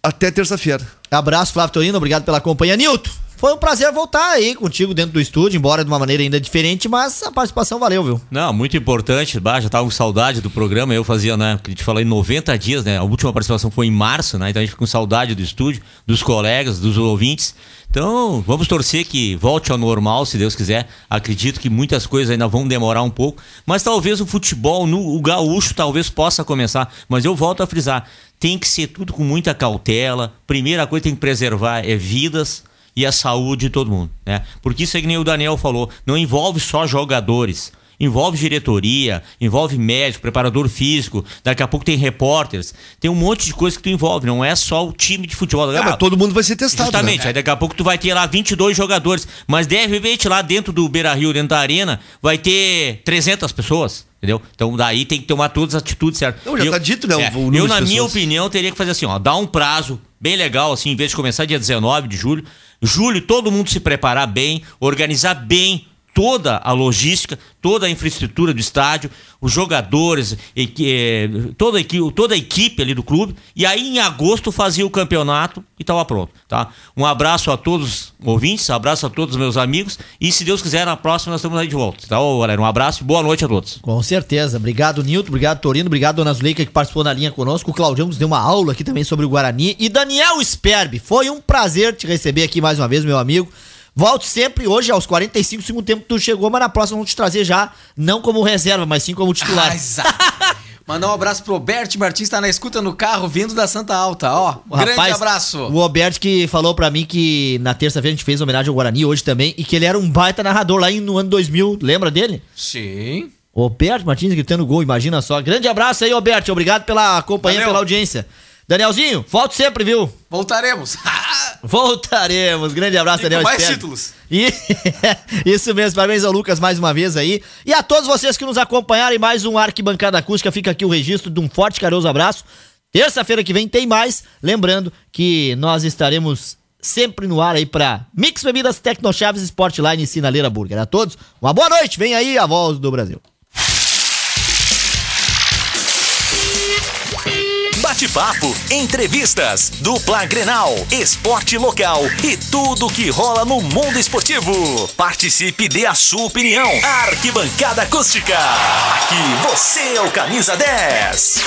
Até terça-feira. Abraço, Flávio Torino, obrigado pela companhia. Nilton, foi um prazer voltar aí contigo dentro do estúdio, embora de uma maneira ainda diferente, mas a participação valeu, viu? Não, muito importante. Bah, já tava com saudade do programa. Eu fazia, né? Que falou em 90 dias, né? A última participação foi em março, né? Então a gente fica com saudade do estúdio, dos colegas, dos ouvintes. Então, vamos torcer que volte ao normal, se Deus quiser. Acredito que muitas coisas ainda vão demorar um pouco. Mas talvez o futebol, no, o gaúcho, talvez possa começar. Mas eu volto a frisar: tem que ser tudo com muita cautela. Primeira coisa que tem que preservar é vidas e a saúde de todo mundo, né? Porque isso é que nem o Daniel falou, não envolve só jogadores, envolve diretoria, envolve médico, preparador físico, daqui a pouco tem repórteres, tem um monte de coisa que tu envolve, não é só o time de futebol. É, Ah, mas todo mundo vai ser testado. Justamente, né? aí daqui a pouco tu vai ter lá 22 jogadores, mas de repente lá dentro do Beira-Rio, dentro da arena, vai ter 300 pessoas, entendeu? Então daí tem que tomar todas as atitudes certas. Não, já Eu- tá dito, né, é, eu, na minha opinião, teria que fazer assim, ó, dar um prazo bem legal, assim, em vez de começar dia 19 de julho, julho, todo mundo se preparar bem, organizar bem toda a logística, toda a infraestrutura do estádio, os jogadores, eh, toda, a equipe, toda a equipe ali do clube, e aí em agosto fazia o campeonato e estava pronto, tá? Um abraço a todos os ouvintes, abraço a todos os meus amigos, e se Deus quiser, na próxima nós estamos aí de volta, tá, ô, galera? Um abraço e boa noite a todos. Com certeza. Obrigado, Nilton. Obrigado, Torino. Obrigado, Dona Zuleika, que participou na linha conosco. O Claudião nos deu uma aula aqui também sobre o Guarani. E Daniel Sperbi, foi um prazer te receber aqui mais uma vez, meu amigo. Volte sempre hoje aos 45 do segundo tempo que tu chegou, mas na próxima vamos te trazer já, não como reserva, mas sim como titular. Ah, exato. Mandar um abraço pro Bert Martins, tá na escuta no carro, vindo da Santa Alta, ó. O grande rapaz, abraço. O Alberto que falou pra mim que na terça-feira a gente fez homenagem ao Guarani hoje também e que ele era um baita narrador lá no ano 2000. Lembra dele? Sim. Roberto Martins gritando gol, imagina só. Grande abraço aí, Roberto. Obrigado pela companhia, Valeu. pela audiência. Danielzinho, volte sempre, viu? Voltaremos. Voltaremos. Grande abraço, E Daniel. com mais Espero. títulos. E isso mesmo, parabéns ao Lucas mais uma vez aí. E a todos vocês que nos acompanharam em mais um Arquibancada Acústica, fica aqui o registro de um forte caroso abraço. Terça-feira que vem tem mais. Lembrando que nós estaremos sempre no ar aí pra Mix Bebidas Tecnochaves Sportline e Sinaleira Burger. A todos, uma boa noite. Vem aí a voz do Brasil. Bate-papo, entrevistas, dupla Grenal, esporte local e tudo que rola no mundo esportivo. Participe dê a sua opinião. Arquibancada Acústica. Aqui você é o camisa 10.